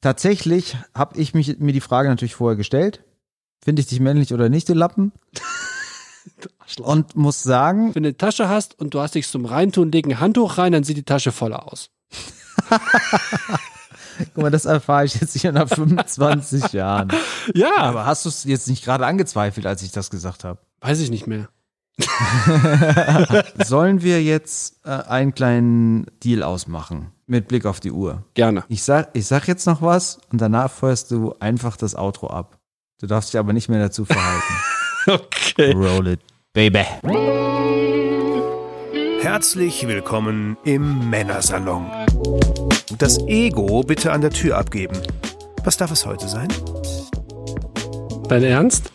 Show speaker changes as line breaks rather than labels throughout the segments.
Tatsächlich habe ich mich, mir die Frage natürlich vorher gestellt. Finde ich dich männlich oder nicht, du Lappen? Und muss sagen,
Wenn du eine Tasche hast und du hast dich zum Reintun, leg ein Handtuch rein, dann sieht die Tasche voller aus.
guck mal, das erfahre ich jetzt hier nach 25 Jahren.
Ja,
Aber hast du es jetzt nicht gerade angezweifelt, als ich das gesagt habe?
weiß ich nicht mehr.
Sollen wir jetzt äh, einen kleinen Deal ausmachen mit Blick auf die Uhr?
Gerne.
Ich sag, ich sag jetzt noch was und danach feuerst du einfach das Outro ab. Du darfst dich aber nicht mehr dazu verhalten.
Okay.
Roll it, baby.
Herzlich willkommen im Männersalon. Das Ego bitte an der Tür abgeben. Was darf es heute sein?
Dein Ernst?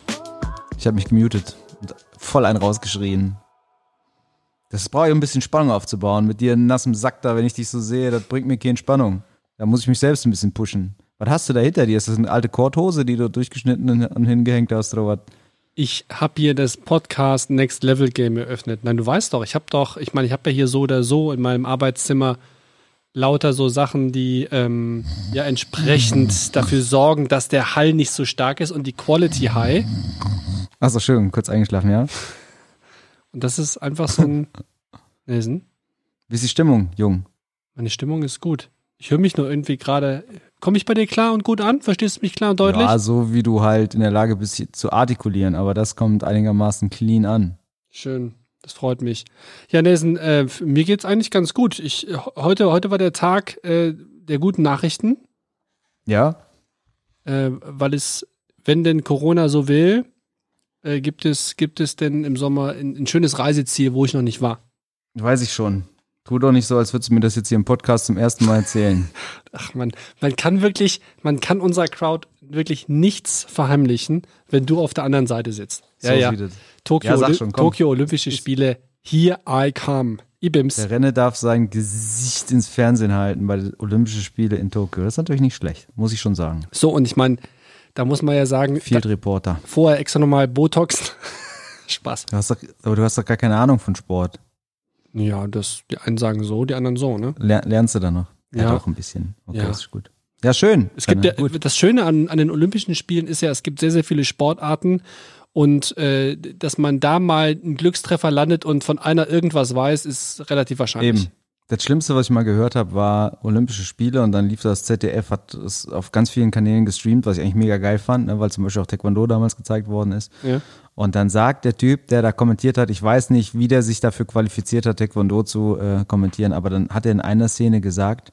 Ich habe mich gemutet und voll einen rausgeschrien. Das brauche ich, um ein bisschen Spannung aufzubauen. Mit dir nassem Sack da, wenn ich dich so sehe, das bringt mir keine Spannung. Da muss ich mich selbst ein bisschen pushen. Was hast du da hinter dir? Ist das eine alte Korthose, die du durchgeschnitten und hingehängt hast oder was?
Ich habe hier das Podcast Next Level Game eröffnet. Nein, du weißt doch, ich habe doch, ich meine, ich habe ja hier so oder so in meinem Arbeitszimmer lauter so Sachen, die ähm, ja entsprechend dafür sorgen, dass der Hall nicht so stark ist und die Quality high.
Achso, schön, kurz eingeschlafen, ja.
Und das ist einfach so ein. Nelson,
Wie ist die Stimmung, Jung?
meine Stimmung ist gut. Ich höre mich nur irgendwie gerade. Komme ich bei dir klar und gut an? Verstehst du mich klar und deutlich?
Ja, so wie du halt in der Lage bist, zu artikulieren, aber das kommt einigermaßen clean an.
Schön, das freut mich. Ja, Nelson, äh, mir geht's eigentlich ganz gut. Ich, äh, heute, heute war der Tag äh, der guten Nachrichten,
Ja?
äh, weil es, wenn denn Corona so will, äh, gibt es, gibt es denn im Sommer ein, ein schönes Reiseziel, wo ich noch nicht war.
Weiß ich schon. Tu doch nicht so, als würdest du mir das jetzt hier im Podcast zum ersten Mal erzählen.
Ach man, man kann wirklich, man kann unserer Crowd wirklich nichts verheimlichen, wenn du auf der anderen Seite sitzt.
So
ja, ja. Tokio,
Ja,
Olymp-
schon.
Tokio Olympische Spiele, here I come. Ibims.
Der Renne darf sein Gesicht ins Fernsehen halten bei den Olympischen Spiele in Tokio. Das ist natürlich nicht schlecht, muss ich schon sagen.
So, und ich meine, da muss man ja sagen,
Field Reporter.
vorher extra nochmal Botox. Spaß.
Du hast doch, aber du hast doch gar keine Ahnung von Sport.
Ja, das, die einen sagen so, die anderen so, ne?
Ler lernst du da noch?
Ja.
doch ein bisschen. Okay,
Ja.
ist gut. Ja, schön.
Es gibt ja, das Schöne an, an den Olympischen Spielen ist ja, es gibt sehr, sehr viele Sportarten und äh, dass man da mal einen Glückstreffer landet und von einer irgendwas weiß, ist relativ wahrscheinlich.
Eben. Das Schlimmste, was ich mal gehört habe, war Olympische Spiele und dann lief das ZDF, hat es auf ganz vielen Kanälen gestreamt, was ich eigentlich mega geil fand, ne, weil zum Beispiel auch Taekwondo damals gezeigt worden ist.
Ja.
Und dann sagt der Typ, der da kommentiert hat, ich weiß nicht, wie der sich dafür qualifiziert hat, Taekwondo zu äh, kommentieren, aber dann hat er in einer Szene gesagt,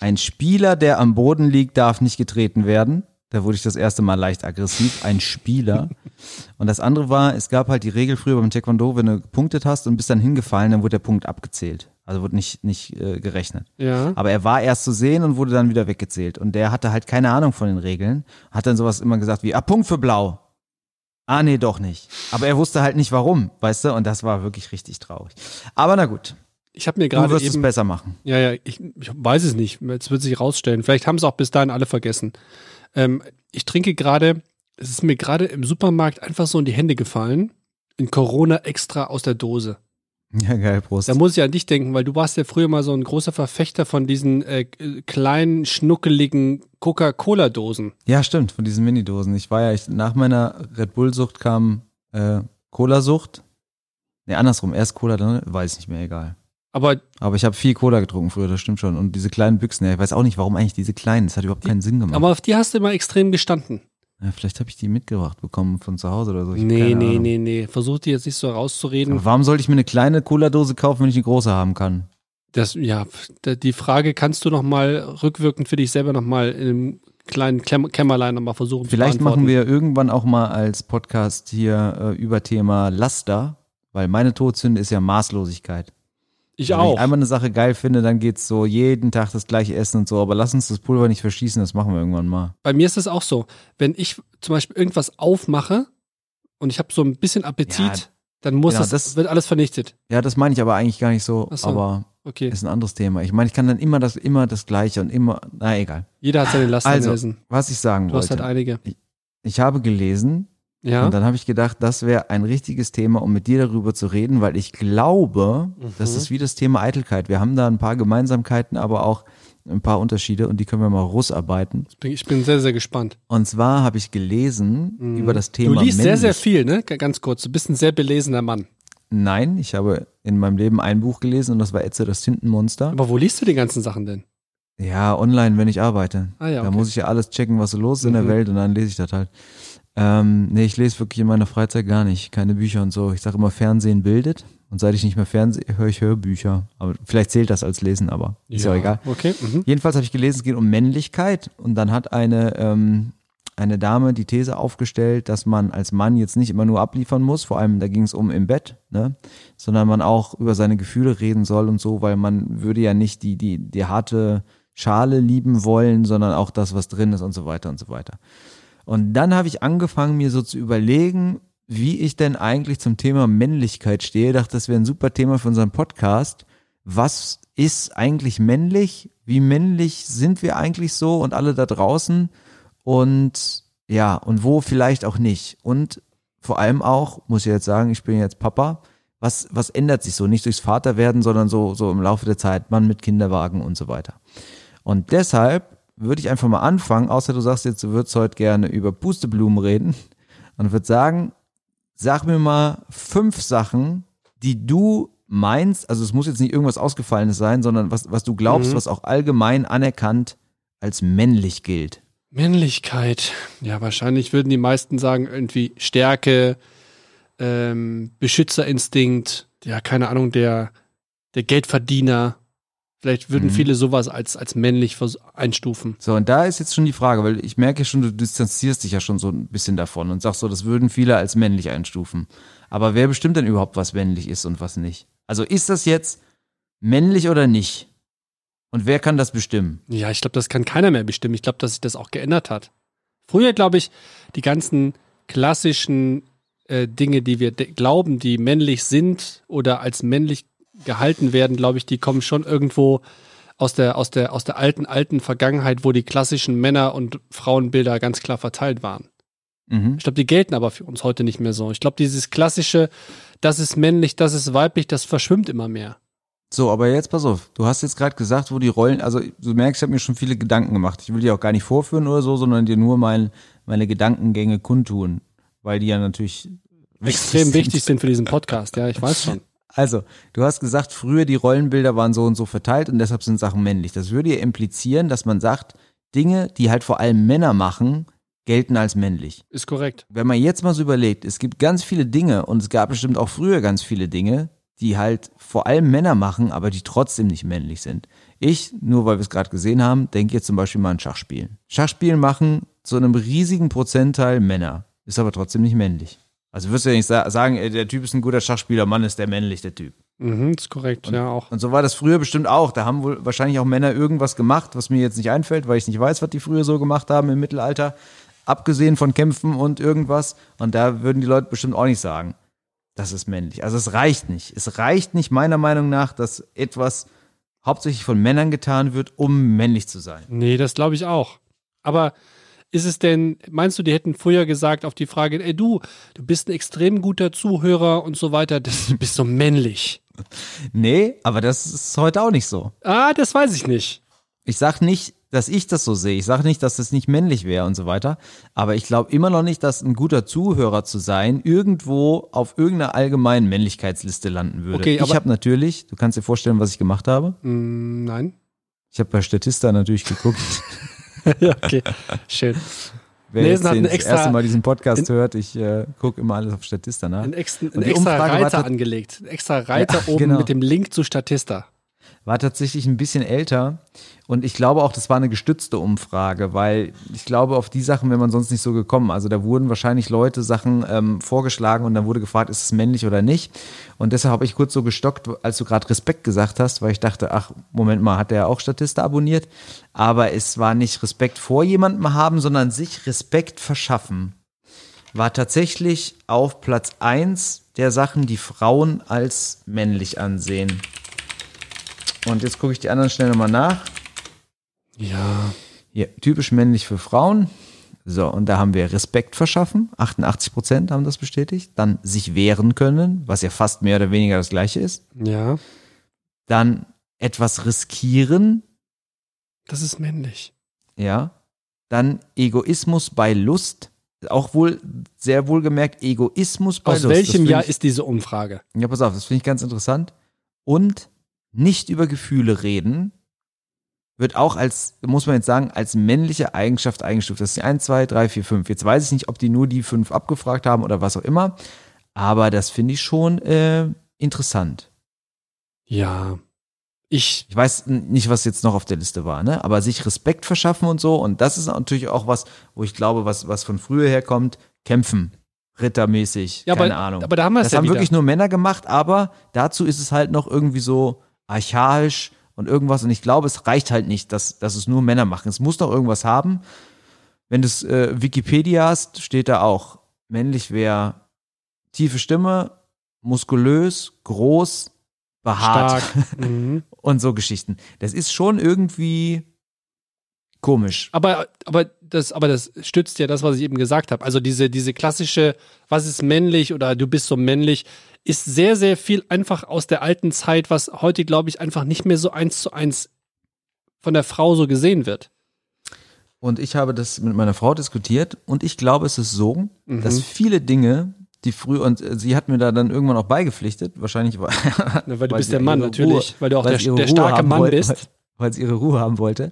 ein Spieler, der am Boden liegt, darf nicht getreten werden. Da wurde ich das erste Mal leicht aggressiv. Ein Spieler. Und das andere war, es gab halt die Regel früher beim Taekwondo, wenn du gepunktet hast und bist dann hingefallen, dann wurde der Punkt abgezählt. Also wurde nicht, nicht äh, gerechnet.
Ja.
Aber er war erst zu sehen und wurde dann wieder weggezählt. Und der hatte halt keine Ahnung von den Regeln. Hat dann sowas immer gesagt wie, ah, Punkt für blau. Ah, nee, doch nicht. Aber er wusste halt nicht warum, weißt du? Und das war wirklich richtig traurig. Aber na gut,
Ich habe mir
du
gerade
wirst es
eben.
besser machen.
Ja, ja, ich, ich weiß es nicht. Jetzt wird sich rausstellen. Vielleicht haben es auch bis dahin alle vergessen. Ähm, ich trinke gerade, es ist mir gerade im Supermarkt einfach so in die Hände gefallen. In Corona extra aus der Dose.
Ja, geil, Prost.
Da muss ich an dich denken, weil du warst ja früher mal so ein großer Verfechter von diesen äh, kleinen, schnuckeligen Coca-Cola-Dosen.
Ja, stimmt, von diesen Minidosen. Ich war ja, ich, nach meiner Red Bull-Sucht kam äh, Cola-Sucht. Nee, andersrum, erst Cola, dann weiß ich nicht mehr, egal.
Aber
Aber ich habe viel Cola getrunken früher, das stimmt schon. Und diese kleinen Büchsen, ja, ich weiß auch nicht, warum eigentlich diese kleinen. Das hat überhaupt keinen Sinn gemacht.
Aber auf die hast du immer extrem gestanden.
Ja, vielleicht habe ich die mitgebracht bekommen von zu Hause oder so. Ich
Nee, nee,
Ahnung.
nee, nee. Versuch die jetzt nicht so rauszureden.
Aber warum sollte ich mir eine kleine Cola-Dose kaufen, wenn ich eine große haben kann?
Das, ja, die Frage kannst du noch mal rückwirkend für dich selber noch mal in einem kleinen Kämmerlein noch mal versuchen
Vielleicht
zu
machen wir irgendwann auch mal als Podcast hier äh, über Thema Laster, weil meine Todsünde ist ja Maßlosigkeit.
Ich
Also Wenn
auch.
ich einmal eine Sache geil finde, dann geht's so jeden Tag das gleiche Essen und so. Aber lass uns das Pulver nicht verschießen, das machen wir irgendwann mal.
Bei mir ist es auch so. Wenn ich zum Beispiel irgendwas aufmache und ich habe so ein bisschen Appetit,
Ja,
dann muss
ja,
das,
das-
wird alles vernichtet.
Ja, das meine ich aber eigentlich gar nicht so,
so.
aber
Okay.
ist ein anderes Thema. Ich meine, ich kann dann immer das, immer das Gleiche und immer, na egal.
Jeder hat seine Lasten
Also,
lesen.
was ich sagen
Du hast halt
wollte.
einige.
Ich habe gelesen
Ja.
und dann habe ich gedacht, das wäre ein richtiges Thema, um mit dir darüber zu reden, weil ich glaube, das
Mhm.
ist wie das Thema Eitelkeit. Wir haben da ein paar Gemeinsamkeiten, aber auch ein paar Unterschiede und die können wir mal rausarbeiten.
Ich bin sehr, sehr gespannt.
Und zwar habe ich gelesen mhm. über das Thema.
Du liest männlich. sehr, sehr viel, ne? Ganz kurz. Du bist ein sehr belesener Mann.
Nein, ich habe in meinem Leben ein Buch gelesen und das war Etze das Tintenmonster.
Aber wo liest du die ganzen Sachen denn?
Ja, online, wenn ich arbeite.
Ah, ja, okay.
Da muss ich ja alles checken, was so los ist mhm. in der mhm. Welt und dann lese ich das halt. Ähm, nee, ich lese wirklich in meiner Freizeit gar nicht. Keine Bücher und so. Ich sage immer, Fernsehen bildet. Und seit ich nicht mehr Fernsehen höre ich Hörbücher. Aber vielleicht zählt das als Lesen, aber ist ja, auch egal.
Okay. Mhm.
Jedenfalls habe ich gelesen, es geht um Männlichkeit. Und dann hat eine, ähm, eine Dame die These aufgestellt, dass man als Mann jetzt nicht immer nur abliefern muss. Vor allem, da ging es um im Bett, ne? Sondern man auch über seine Gefühle reden soll und so, weil man würde ja nicht die, die, die harte Schale lieben wollen, sondern auch das, was drin ist und so weiter und so weiter. Und dann habe ich angefangen, mir so zu überlegen, wie ich denn eigentlich zum Thema Männlichkeit stehe. Ich dachte, das wäre ein super Thema für unseren Podcast. Was ist eigentlich männlich? Wie männlich sind wir eigentlich so und alle da draußen? Und ja, und wo vielleicht auch nicht? Und vor allem auch, muss ich jetzt sagen, ich bin jetzt Papa. Was, was ändert sich so? Nicht durchs Vaterwerden, sondern so, so im Laufe der Zeit, Mann mit Kinderwagen und so weiter. Und deshalb würde ich einfach mal anfangen, außer du sagst jetzt, du würdest heute gerne über Pusteblumen reden und würde sagen, sag mir mal fünf Sachen, die du meinst, also es muss jetzt nicht irgendwas Ausgefallenes sein, sondern was, was du glaubst, mhm. was auch allgemein anerkannt als männlich gilt.
Männlichkeit. Ja, wahrscheinlich würden die meisten sagen, irgendwie Stärke, ähm, Beschützerinstinkt, ja, keine Ahnung, der, der Geldverdiener, Vielleicht würden mhm. viele sowas als, als männlich einstufen.
So, und da ist jetzt schon die Frage, weil ich merke schon, du distanzierst dich ja schon so ein bisschen davon und sagst so, das würden viele als männlich einstufen. Aber wer bestimmt denn überhaupt, was männlich ist und was nicht? Also ist das jetzt männlich oder nicht? Und wer kann das bestimmen?
Ja, ich glaube, das kann keiner mehr bestimmen. Ich glaube, dass sich das auch geändert hat. Früher, glaube ich, die ganzen klassischen äh, Dinge, die wir glauben, die männlich sind oder als männlich gehalten werden, glaube ich, die kommen schon irgendwo aus der, aus der, aus der alten, alten Vergangenheit, wo die klassischen Männer- und Frauenbilder ganz klar verteilt waren. Mhm. Ich glaube, die gelten aber für uns heute nicht mehr so. Ich glaube, dieses klassische, das ist männlich, das ist weiblich, das verschwimmt immer mehr.
So, aber jetzt pass auf. Du hast jetzt gerade gesagt, wo die Rollen, also du merkst, ich habe mir schon viele Gedanken gemacht. Ich will die auch gar nicht vorführen oder so, sondern dir nur mein, meine Gedankengänge kundtun, weil die ja natürlich
extrem wichtig sind für diesen Podcast. Ja, ich weiß schon.
Also, du hast gesagt, früher die Rollenbilder waren so und so verteilt und deshalb sind Sachen männlich. Das würde ja implizieren, dass man sagt, Dinge, die halt vor allem Männer machen, gelten als männlich.
Ist korrekt.
Wenn man jetzt mal so überlegt, es gibt ganz viele Dinge und es gab bestimmt auch früher ganz viele Dinge, die halt vor allem Männer machen, aber die trotzdem nicht männlich sind. Ich, nur weil wir es gerade gesehen haben, denke jetzt zum Beispiel mal an Schachspielen. Schachspielen machen zu einem riesigen Prozentteil Männer, ist aber trotzdem nicht männlich. Also wirst du ja nicht sagen, der Typ ist ein guter Schachspieler, Mann ist der männlich, der Typ.
Mhm, ist korrekt,
und,
ja auch.
Und so war das früher bestimmt auch. Da haben wohl wahrscheinlich auch Männer irgendwas gemacht, was mir jetzt nicht einfällt, weil ich nicht weiß, was die früher so gemacht haben im Mittelalter. Abgesehen von Kämpfen und irgendwas. Und da würden die Leute bestimmt auch nicht sagen, das ist männlich. Also es reicht nicht. Es reicht nicht meiner Meinung nach, dass etwas hauptsächlich von Männern getan wird, um männlich zu sein.
Nee, das glaube ich auch. Aber ist es denn, meinst du, die hätten früher gesagt auf die Frage, ey du, du bist ein extrem guter Zuhörer und so weiter, das, du bist so männlich.
Nee, aber das ist heute auch nicht so.
Ah, das weiß ich nicht.
Ich sag nicht, dass ich das so sehe. Ich sage nicht, dass das nicht männlich wäre und so weiter. Aber ich glaube immer noch nicht, dass ein guter Zuhörer zu sein irgendwo auf irgendeiner allgemeinen Männlichkeitsliste landen würde. Okay, ich habe natürlich, du kannst dir vorstellen, was ich gemacht habe?
Mm, nein.
Ich habe bei Statista natürlich geguckt.
ja, okay, schön.
Wer Lesen jetzt den, das erste Mal diesen Podcast in, hört, ich äh, gucke immer alles auf Statista nach.
Ein, extra, ein extra Reiter angelegt. Ein extra Reiter ja, oben genau. mit dem Link zu Statista
war tatsächlich ein bisschen älter. Und ich glaube auch, das war eine gestützte Umfrage, weil ich glaube, auf die Sachen wäre man sonst nicht so gekommen. Also da wurden wahrscheinlich Leute Sachen ähm, vorgeschlagen und dann wurde gefragt, ist es männlich oder nicht. Und deshalb habe ich kurz so gestockt, als du gerade Respekt gesagt hast, weil ich dachte, ach, Moment mal, hat der auch Statista abonniert? Aber es war nicht Respekt vor jemandem haben, sondern sich Respekt verschaffen. War tatsächlich auf Platz 1 der Sachen, die Frauen als männlich ansehen. Und jetzt gucke ich die anderen schnell nochmal nach.
Ja.
Hier, typisch männlich für Frauen. So, und da haben wir Respekt verschaffen. 88 Prozent haben das bestätigt. Dann sich wehren können, was ja fast mehr oder weniger das gleiche ist.
Ja.
Dann etwas riskieren.
Das ist männlich.
Ja. Dann Egoismus bei Lust. Auch wohl, sehr wohlgemerkt, Egoismus bei
Aus
Lust. Das
welchem Jahr
ich,
ist diese Umfrage?
Ja, pass auf, das finde ich ganz interessant. Und nicht über Gefühle reden wird auch als, muss man jetzt sagen, als männliche Eigenschaft eingestuft. Das die 1, 2, 3, 4, 5. Jetzt weiß ich nicht, ob die nur die fünf abgefragt haben oder was auch immer. Aber das finde ich schon äh, interessant.
Ja. Ich,
Ich weiß nicht, was jetzt noch auf der Liste war, ne? Aber sich Respekt verschaffen und so. Und das ist natürlich auch was, wo ich glaube, was, was von früher herkommt. Kämpfen. Rittermäßig.
ja,
keine
aber,
Ahnung.
aber da haben wir es
Das
ja
haben
wieder.
wirklich nur Männer gemacht, aber dazu ist es halt noch irgendwie so archaisch und irgendwas. Und ich glaube, es reicht halt nicht, dass, dass es nur Männer machen. Es muss noch irgendwas haben. Wenn du es äh, Wikipedia hast, steht da auch, männlich wäre tiefe Stimme, muskulös, groß, behaart
mhm.
und so Geschichten. Das ist schon irgendwie komisch.
Aber, aber, das, aber das stützt ja das, was ich eben gesagt habe. Also diese, diese klassische, was ist männlich oder du bist so männlich, ist sehr, sehr viel einfach aus der alten Zeit, was heute, glaube ich, einfach nicht mehr so eins zu eins von der Frau so gesehen wird.
Und ich habe das mit meiner Frau diskutiert und ich glaube, es ist so,
Mhm.
dass viele Dinge, die früher, und sie hat mir da dann irgendwann auch beigepflichtet, wahrscheinlich war,
Na, weil du
Weil
bist der Mann natürlich, weil du auch der, der starke Mann
wollte,
bist.
Weil, sie ihre Ruhe haben wollte,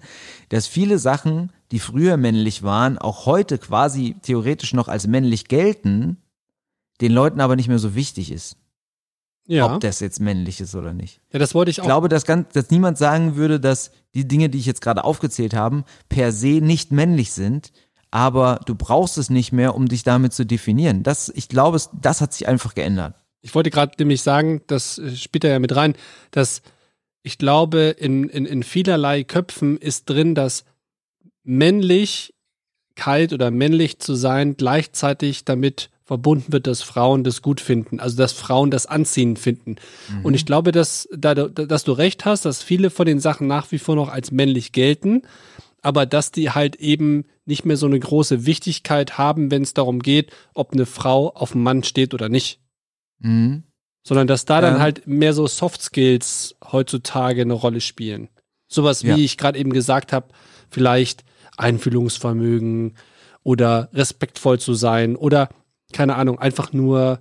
dass viele Sachen, die früher männlich waren, auch heute quasi theoretisch noch als männlich gelten, den Leuten aber nicht mehr so wichtig ist,
Ja.
ob das jetzt männlich ist oder nicht.
ja, das wollte ich
Ich
auch.
glaube, dass, ganz, dass niemand sagen würde, dass die Dinge, die ich jetzt gerade aufgezählt habe, per se nicht männlich sind, aber du brauchst es nicht mehr, um dich damit zu definieren. Das, ich glaube, das hat sich einfach geändert.
Ich wollte gerade nämlich sagen, das äh, spielt da ja mit rein, dass ich glaube, in, in, in vielerlei Köpfen ist drin, dass Männlichkeit oder männlich zu sein gleichzeitig damit verbunden wird, dass Frauen das gut finden, also dass Frauen das anziehend finden. Und ich glaube, dass, da, du- dass du recht hast, dass viele von den Sachen nach wie vor noch als männlich gelten, aber dass die halt eben nicht mehr so eine große Wichtigkeit haben, wenn es darum geht, ob eine Frau auf einen Mann steht oder nicht
Mhm.
Sondern dass da dann
Ja.
halt mehr so Soft Skills heutzutage eine Rolle spielen. Sowas wie
Ja.
ich gerade eben gesagt habe, vielleicht Einfühlungsvermögen oder respektvoll zu sein oder keine Ahnung, einfach nur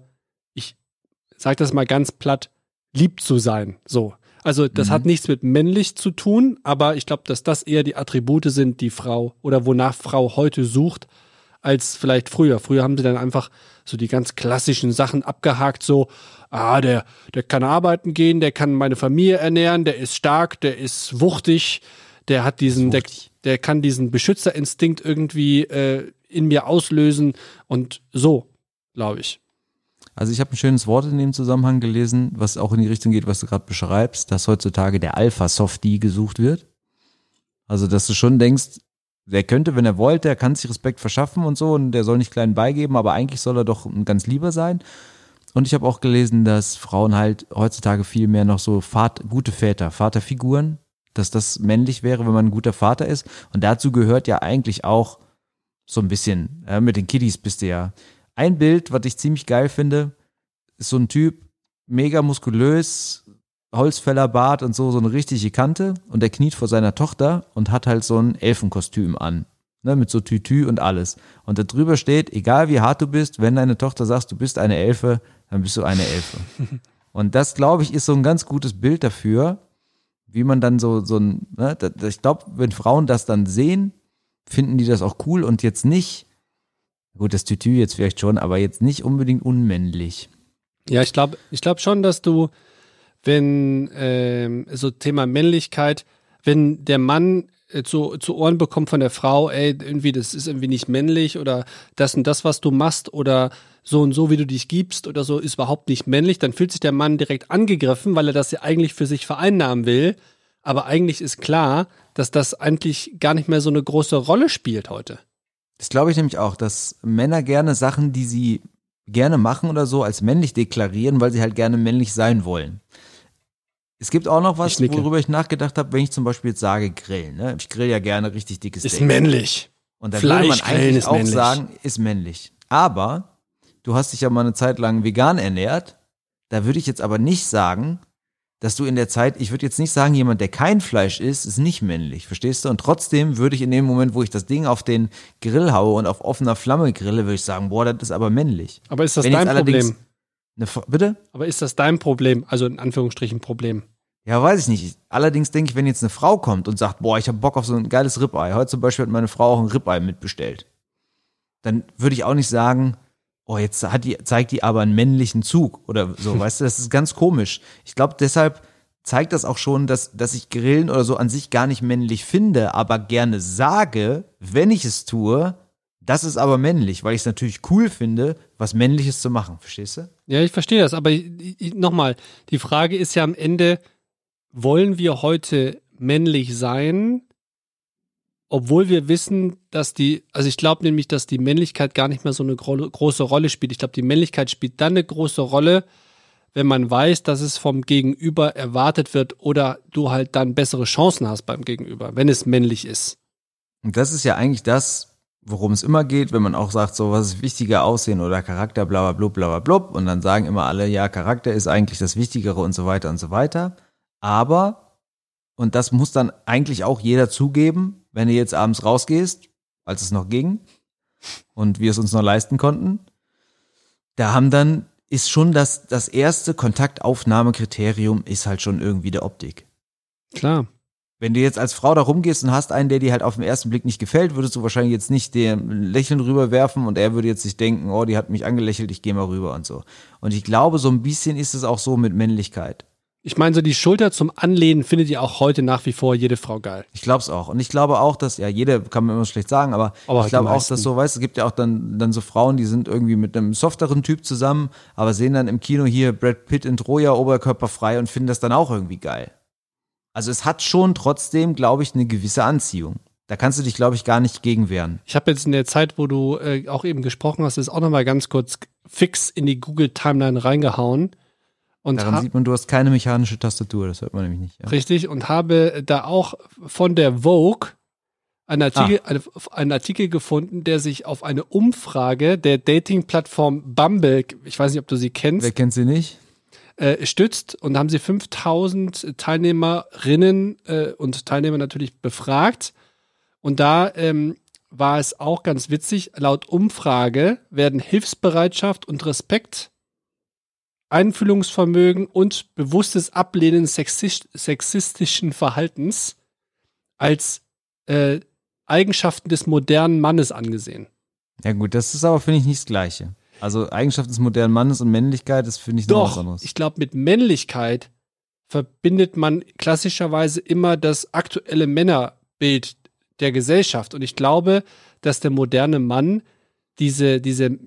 ich sag das mal ganz platt, lieb zu sein, so. Also das
Mhm.
hat nichts mit männlich zu tun, aber ich glaube, dass das eher die Attribute sind, die Frau oder wonach Frau heute sucht, als vielleicht früher. Früher haben sie dann einfach so die ganz klassischen Sachen abgehakt, so, ah, der, der kann arbeiten gehen, der kann meine Familie ernähren, der ist stark, der ist wuchtig, der hat diesen, der, der kann diesen Beschützerinstinkt irgendwie äh, in mir auslösen und so, glaube ich.
Also ich habe ein schönes Wort in dem Zusammenhang gelesen, was auch in die Richtung geht, was du gerade beschreibst, dass heutzutage der Alpha-Softie gesucht wird. Also dass du schon denkst, der könnte, wenn er wollte, er kann sich Respekt verschaffen und so und der soll nicht klein beigeben, aber eigentlich soll er doch ein ganz lieber sein. Und ich habe auch gelesen, dass Frauen halt heutzutage viel mehr noch so Vater, gute Väter, Vaterfiguren, dass das männlich wäre, wenn man ein guter Vater ist. Und dazu gehört ja eigentlich auch so ein bisschen, äh, mit den Kiddies bist du ja. Ein Bild, was ich ziemlich geil finde, ist so ein Typ, mega muskulös, Holzfällerbart und so, so eine richtige Kante und der kniet vor seiner Tochter und hat halt so ein Elfenkostüm an. Ne, mit so Tütü und alles. Und da drüber steht, egal wie hart du bist, wenn deine Tochter sagt, du bist eine Elfe, dann bist du eine Elfe. und das, glaube ich, ist so ein ganz gutes Bild dafür, wie man dann so, so ein, ne, ich glaube, wenn Frauen das dann sehen, finden die das auch cool und jetzt nicht, gut, das Tütü jetzt vielleicht schon, aber jetzt nicht unbedingt unmännlich.
Ja, ich glaube ich glaub schon, dass du, wenn ähm, so Thema Männlichkeit, wenn der Mann äh, zu, zu Ohren bekommt von der Frau, ey, irgendwie, das ist irgendwie nicht männlich oder das und das, was du machst oder so und so, wie du dich gibst oder so, ist überhaupt nicht männlich, dann fühlt sich der Mann direkt angegriffen, weil er das ja eigentlich für sich vereinnahmen will. Aber eigentlich ist klar, dass das eigentlich gar nicht mehr so eine große Rolle spielt heute.
Das glaube ich nämlich auch, dass Männer gerne Sachen, die sie gerne machen oder so, als männlich deklarieren, weil sie halt gerne männlich sein wollen. Es gibt auch noch was,
Ich
worüber ich nachgedacht habe, wenn ich zum Beispiel jetzt sage Grillen. Ne? Ich grill ja gerne richtig dickes
Ist
Steak.
männlich.
Und dann würde man eigentlich
ist
auch
männlich.
sagen, ist männlich. Aber du hast dich ja mal eine Zeit lang vegan ernährt. Da würde ich jetzt aber nicht sagen, dass du in der Zeit, ich würde jetzt nicht sagen, jemand, der kein Fleisch isst, ist nicht männlich, verstehst du? Und trotzdem würde ich in dem Moment, wo ich das Ding auf den Grill haue und auf offener Flamme grille, würde ich sagen, boah, das ist aber männlich.
Aber ist das
Wenn
dein Problem?
Eine, bitte?
Aber ist das dein Problem? Also in Anführungsstrichen Problem.
Ja, weiß ich nicht. Allerdings denke ich, wenn jetzt eine Frau kommt und sagt, boah, ich habe Bock auf so ein geiles Ribeye. Heute zum Beispiel hat meine Frau auch ein Ribeye mitbestellt. Dann würde ich auch nicht sagen, oh, jetzt hat die, zeigt die aber einen männlichen Zug oder so, weißt du, das ist ganz komisch. Ich glaube, deshalb zeigt das auch schon, dass, dass ich Grillen oder so an sich gar nicht männlich finde, aber gerne sage, wenn ich es tue, das ist aber männlich, weil ich es natürlich cool finde, was Männliches zu machen, verstehst du?
Ja, ich verstehe das, aber nochmal, die Frage ist ja am Ende, wollen wir heute männlich sein, obwohl wir wissen, dass die, also ich glaube nämlich, dass die Männlichkeit gar nicht mehr so eine gro große Rolle spielt. Ich glaube, die Männlichkeit spielt dann eine große Rolle, wenn man weiß, dass es vom Gegenüber erwartet wird oder du halt dann bessere Chancen hast beim Gegenüber, wenn es männlich ist.
Und das ist ja eigentlich das, worum es immer geht, wenn man auch sagt, so was ist wichtiger Aussehen oder Charakter, bla bla bla bla blub. Und dann sagen immer alle, ja, Charakter ist eigentlich das Wichtigere und so weiter und so weiter. Aber, und das muss dann eigentlich auch jeder zugeben, wenn du jetzt abends rausgehst, als es noch ging und wir es uns noch leisten konnten, da haben dann, ist schon das, das erste Kontaktaufnahmekriterium ist halt schon irgendwie der Optik.
Klar.
Wenn du jetzt als Frau da rumgehst und hast einen, der dir halt auf den ersten Blick nicht gefällt, würdest du wahrscheinlich jetzt nicht dem ein Lächeln rüberwerfen und er würde jetzt sich denken, oh, die hat mich angelächelt, ich gehe mal rüber und so. Und ich glaube, so ein bisschen ist es auch so mit Männlichkeit.
Ich meine, so die Schulter zum Anlehnen findet ihr auch heute nach wie vor jede Frau geil.
Ich glaube es auch. Und ich glaube auch, dass, ja, jeder kann man immer schlecht sagen, aber,
Aber
ich
die
glaube auch, dass so, weißt du, es gibt ja auch dann, dann so Frauen, die sind irgendwie mit einem softeren Typ zusammen, aber sehen dann im Kino hier Brad Pitt in Troja oberkörperfrei und finden das dann auch irgendwie geil. Also es hat schon trotzdem, glaube ich, eine gewisse Anziehung. Da kannst du dich, glaube ich, gar nicht gegen wehren.
Ich habe jetzt in der Zeit, wo du äh, auch eben gesprochen hast, das auch nochmal ganz kurz fix in die Google-Timeline reingehauen. Und
Daran sieht man, du hast keine mechanische Tastatur, das hört man nämlich nicht. Ja.
richtig, und habe da auch von der Vogue einen Artikel,
Ah.
eine, einen Artikel gefunden, der sich auf eine Umfrage der Dating-Plattform Bumble, ich weiß nicht, ob du sie kennst,
Wer kennt sie nicht?
äh, stützt und haben sie 5000 Teilnehmerinnen äh, und Teilnehmer natürlich befragt. Und da ähm, war es auch ganz witzig, laut Umfrage werden Hilfsbereitschaft und Respekt, Einfühlungsvermögen und bewusstes Ablehnen sexist sexistischen Verhaltens als äh, Eigenschaften des modernen Mannes angesehen.
Ja gut, das ist aber, finde ich, nicht das Gleiche. Also Eigenschaft des modernen Mannes und Männlichkeit, das finde ich noch was anderes.
ich glaube, mit Männlichkeit verbindet man klassischerweise immer das aktuelle Männerbild der Gesellschaft. Und ich glaube, dass der moderne Mann diese, diese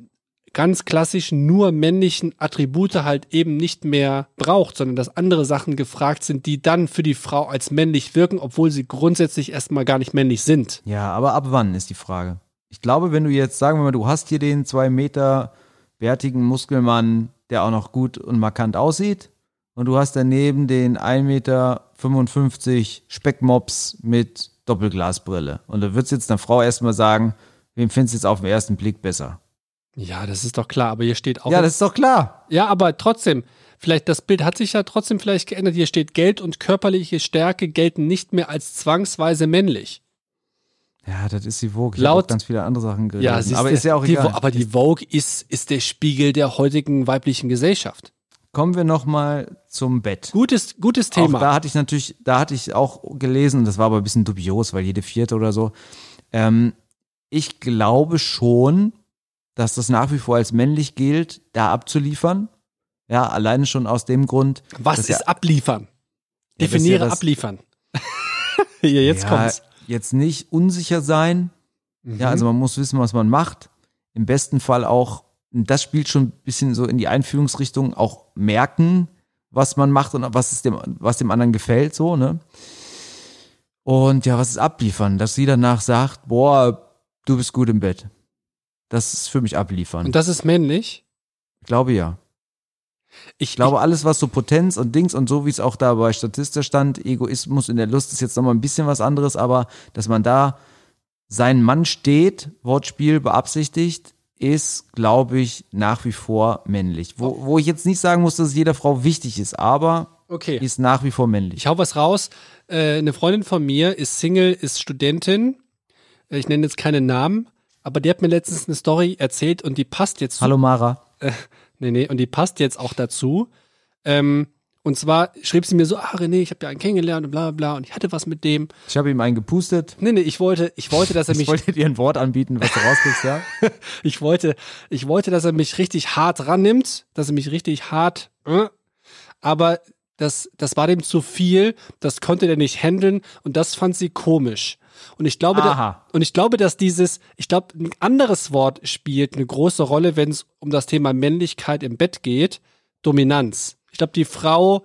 ganz klassischen, nur männlichen Attribute halt eben nicht mehr braucht, sondern dass andere Sachen gefragt sind, die dann für die Frau als männlich wirken, obwohl sie grundsätzlich erstmal gar nicht männlich sind.
Ja, aber ab wann ist die Frage? Ich glaube, wenn du jetzt, sagen wir mal, du hast hier den zwei Meter bärtigen Muskelmann, der auch noch gut und markant aussieht, und du hast daneben den 1,55 Meter Speckmops mit Doppelglasbrille. Und da wird jetzt eine Frau erstmal sagen, wem findest du jetzt auf den ersten Blick besser?
Ja, das ist doch klar, aber hier steht auch.
Ja, das ist doch klar.
Ja, aber trotzdem, vielleicht das Bild hat sich ja trotzdem vielleicht geändert. Hier steht Geld und körperliche Stärke gelten nicht mehr als zwangsweise männlich.
Ja, das ist die Vogue. Ich
Laut-
auch ganz viele andere Sachen gelesen.
siehste,
aber ist ja auch
die,
egal.
Aber die Vogue ist, ist der Spiegel der heutigen weiblichen Gesellschaft.
Kommen wir noch mal zum Bett.
Gutes, gutes
Auch
Thema.
da hatte ich natürlich, da hatte ich auch gelesen, das war aber ein bisschen dubios, weil jede vierte oder so. Ähm, ich glaube schon, dass das nach wie vor als männlich gilt, da abzuliefern. Ja, alleine schon aus dem Grund.
Was ist
ja-
abliefern?
Ja,
Definiere
ja
abliefern. Hier, jetzt
ja,
kommt's.
Jetzt nicht unsicher sein.
Mhm.
Ja, also man muss wissen, was man macht. Im besten Fall auch, das spielt schon ein bisschen so in die Einführungsrichtung, auch merken, was man macht und was dem, was dem anderen gefällt, so, ne? Und ja, was ist abliefern? Dass sie danach sagt, boah, du bist gut im Bett. Das ist für mich abliefern.
Und das ist männlich.
ich glaube ja.
Ich,
Ich glaube, alles, was so Potenz und Dings und so, wie es auch da bei Statista stand, Egoismus in der Lust ist jetzt nochmal ein bisschen was anderes, aber dass man da sein Mann steht, Wortspiel beabsichtigt, ist, glaube ich, nach wie vor männlich. Wo, wo ich jetzt nicht sagen muss, dass es jeder Frau wichtig ist, aber
Okay.
ist nach wie vor männlich.
Ich hau was raus. Äh, eine Freundin von mir ist Single, ist Studentin. Äh, Ich nenne jetzt keinen Namen, aber die hat mir letztens eine Story erzählt und die passt jetzt.
Hallo Mara.
Nee, nee, und die passt jetzt auch dazu. Ähm, und zwar schrieb sie mir so, ah René, ich habe ja einen kennengelernt und bla bla bla und ich hatte was mit dem.
Ich habe ihm einen gepustet.
Nee, nee, ich wollte, ich wollte, dass er
Ich
mich,
wollte dir ein Wort anbieten, was du rauskriegst, ja?
ich wollte, ich wollte, dass er mich richtig hart rannimmt, dass er mich richtig hart, äh, aber das, das war dem zu viel, das konnte der nicht handeln und das fand sie komisch. Und ich glaube, da, und ich glaube, dass dieses, ich glaube, ein anderes Wort spielt eine große Rolle, wenn es um das Thema Männlichkeit im Bett geht, Dominanz. Ich glaube, die Frau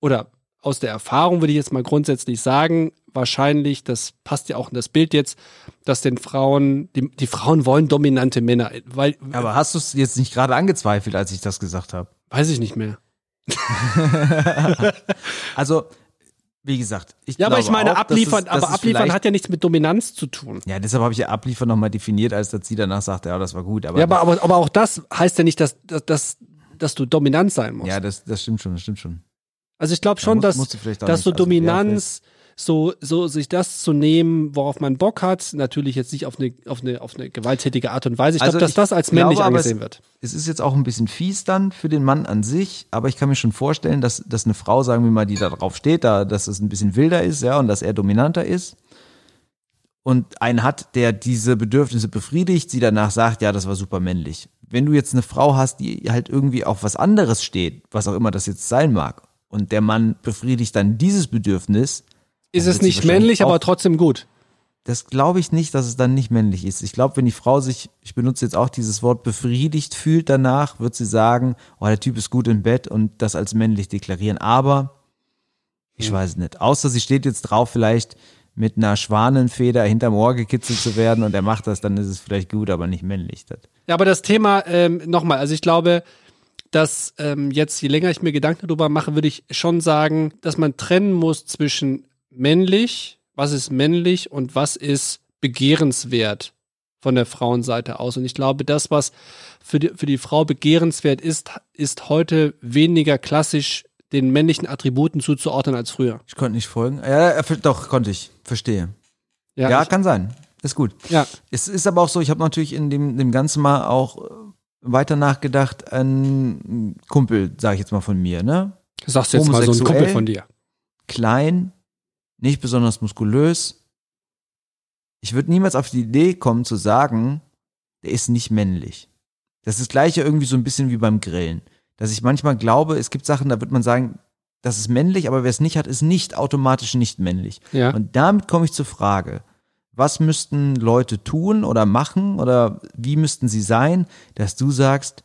oder aus der Erfahrung würde ich jetzt mal grundsätzlich sagen, wahrscheinlich, das passt ja auch in das Bild jetzt, dass den Frauen, die, die Frauen wollen dominante Männer, weil,
Aber hast du es jetzt nicht gerade angezweifelt, als ich das gesagt habe?
weiß ich nicht mehr.
Also, wie gesagt, ich
Ja, aber ich meine,
auch, dass
abliefern,
es, dass
aber abliefern hat ja nichts mit Dominanz zu tun.
Ja, deshalb habe ich ja abliefern nochmal definiert, als dass sie danach sagte, ja, das war gut. Aber
Ja, aber, aber, aber auch das heißt ja nicht, dass, dass, dass, dass du dominant sein musst.
ja, das, das stimmt schon, das stimmt schon.
Also ich glaube schon,
musst-
dass,
musst du
dass
nicht-
so
also, ja,
Dominanz, so, so sich das zu nehmen, worauf man Bock hat, natürlich jetzt nicht auf eine, auf eine, auf eine gewalttätige Art und Weise. Ich
Also
glaube, dass das als
glaube
männlich
es-
angesehen wird.
Es ist jetzt auch ein bisschen fies dann für den Mann an sich, aber ich kann mir schon vorstellen, dass, dass eine Frau, sagen wir mal, die da drauf steht, da, dass es ein bisschen wilder ist, ja, und dass er dominanter ist. Und einen hat, der diese Bedürfnisse befriedigt, sie danach sagt, ja, das war super männlich. Wenn du jetzt eine Frau hast, die halt irgendwie auf was anderes steht, was auch immer das jetzt sein mag, und der Mann befriedigt dann dieses Bedürfnis,
Ist es nicht männlich, aber trotzdem gut.
das glaube ich nicht, dass es dann nicht männlich ist. Ich glaube, wenn die Frau sich, ich benutze jetzt auch dieses Wort befriedigt fühlt danach, wird sie sagen, oh, der Typ ist gut im Bett und das als männlich deklarieren. Aber ich weiß es nicht. Außer sie steht jetzt drauf, vielleicht mit einer Schwanenfeder hinterm Ohr gekitzelt zu werden und er macht das, dann ist es vielleicht gut, aber nicht männlich.
Ja, aber das Thema, ähm, nochmal, also ich glaube, dass ähm, jetzt, je länger ich mir Gedanken darüber mache, würde ich schon sagen, dass man trennen muss zwischen männlich, was ist männlich und was ist begehrenswert von der Frauenseite aus. Und ich glaube, das, was für die, für die Frau begehrenswert ist, ist heute weniger klassisch den männlichen Attributen zuzuordnen als früher.
ich konnte nicht folgen. Ja, doch, konnte ich. Verstehe.
Ja,
Ja,
ich,
kann sein. Ist gut.
ja.
Es ist aber auch so, ich habe natürlich in dem, dem Ganzen mal auch äh, weiter nachgedacht, ein Kumpel, sage ich jetzt mal von mir, ne?
sagst du jetzt mal so ein? Kumpel von dir.
Klein, nicht besonders muskulös. Ich würde niemals auf die Idee kommen zu sagen, der ist nicht männlich. Das ist das gleiche irgendwie so ein bisschen wie beim Grillen. Dass ich manchmal glaube, es gibt Sachen, da wird man sagen, das ist männlich, aber wer es nicht hat, ist nicht automatisch nicht männlich.
Ja.
Und damit komme ich zur Frage, was müssten Leute tun oder machen oder wie müssten sie sein, dass du sagst,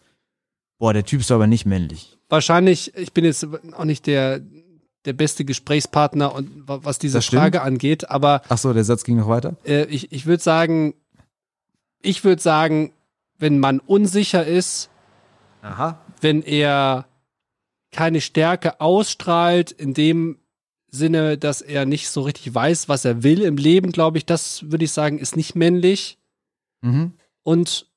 boah, der Typ ist aber nicht männlich.
wahrscheinlich, ich bin jetzt auch nicht der, der beste Gesprächspartner und wa- was diese. Frage angeht, aber
Ach so, der Satz ging noch weiter.
äh, ich, ich würde sagen, ich würde sagen, wenn man unsicher ist,
Aha.
wenn er keine Stärke ausstrahlt, in dem Sinne, dass er nicht so richtig weiß, was er will im Leben, glaube ich, das würde ich sagen, ist nicht männlich.
Mhm.
Und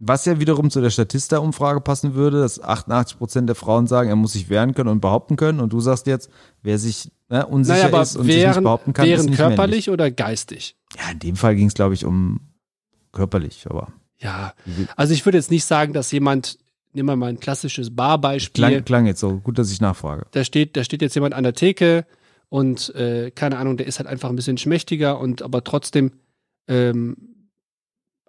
Was ja wiederum zu der Statista-Umfrage passen würde, dass 88 Prozent der Frauen sagen, er muss sich wehren können und behaupten können. Und du sagst jetzt, wer sich ne, unsicher
naja,
ist und sich nicht
wären,
behaupten kann, ist
wären
nicht
körperlich oder geistig?
männlich. Ja, in dem Fall ging es, glaube ich, um körperlich. Aber
Ja, also ich würde jetzt nicht sagen, dass jemand, nehmen wir mal ein klassisches Barbeispiel,
klang, klang jetzt so. Gut, dass ich nachfrage.
da steht, da steht jetzt jemand an der Theke und äh, keine Ahnung, der ist halt einfach ein bisschen schmächtiger und aber trotzdem ähm,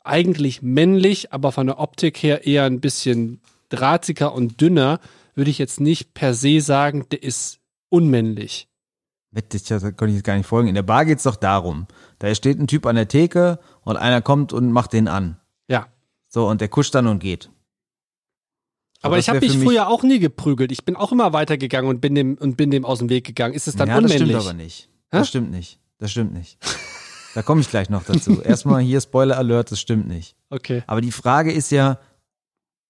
eigentlich männlich, aber von der Optik her eher ein bisschen drahtiger und dünner, würde ich jetzt nicht per se sagen, der ist unmännlich.
Wette, ich- Da konnte ich jetzt gar nicht folgen. In der Bar geht's doch darum. Da steht ein Typ an der Theke und einer kommt und macht den an.
Ja.
So, und der kuscht dann und geht.
Aber
das
ich habe mich früher auch nie geprügelt. Ich bin auch immer weitergegangen und bin dem und bin dem aus dem Weg gegangen. Ist es dann
ja, das
unmännlich?
stimmt aber nicht.
Hä?
Das stimmt nicht. Das stimmt nicht. da komme ich gleich noch dazu. Erstmal hier Spoiler Alert, das stimmt nicht.
Okay.
Aber die Frage ist ja,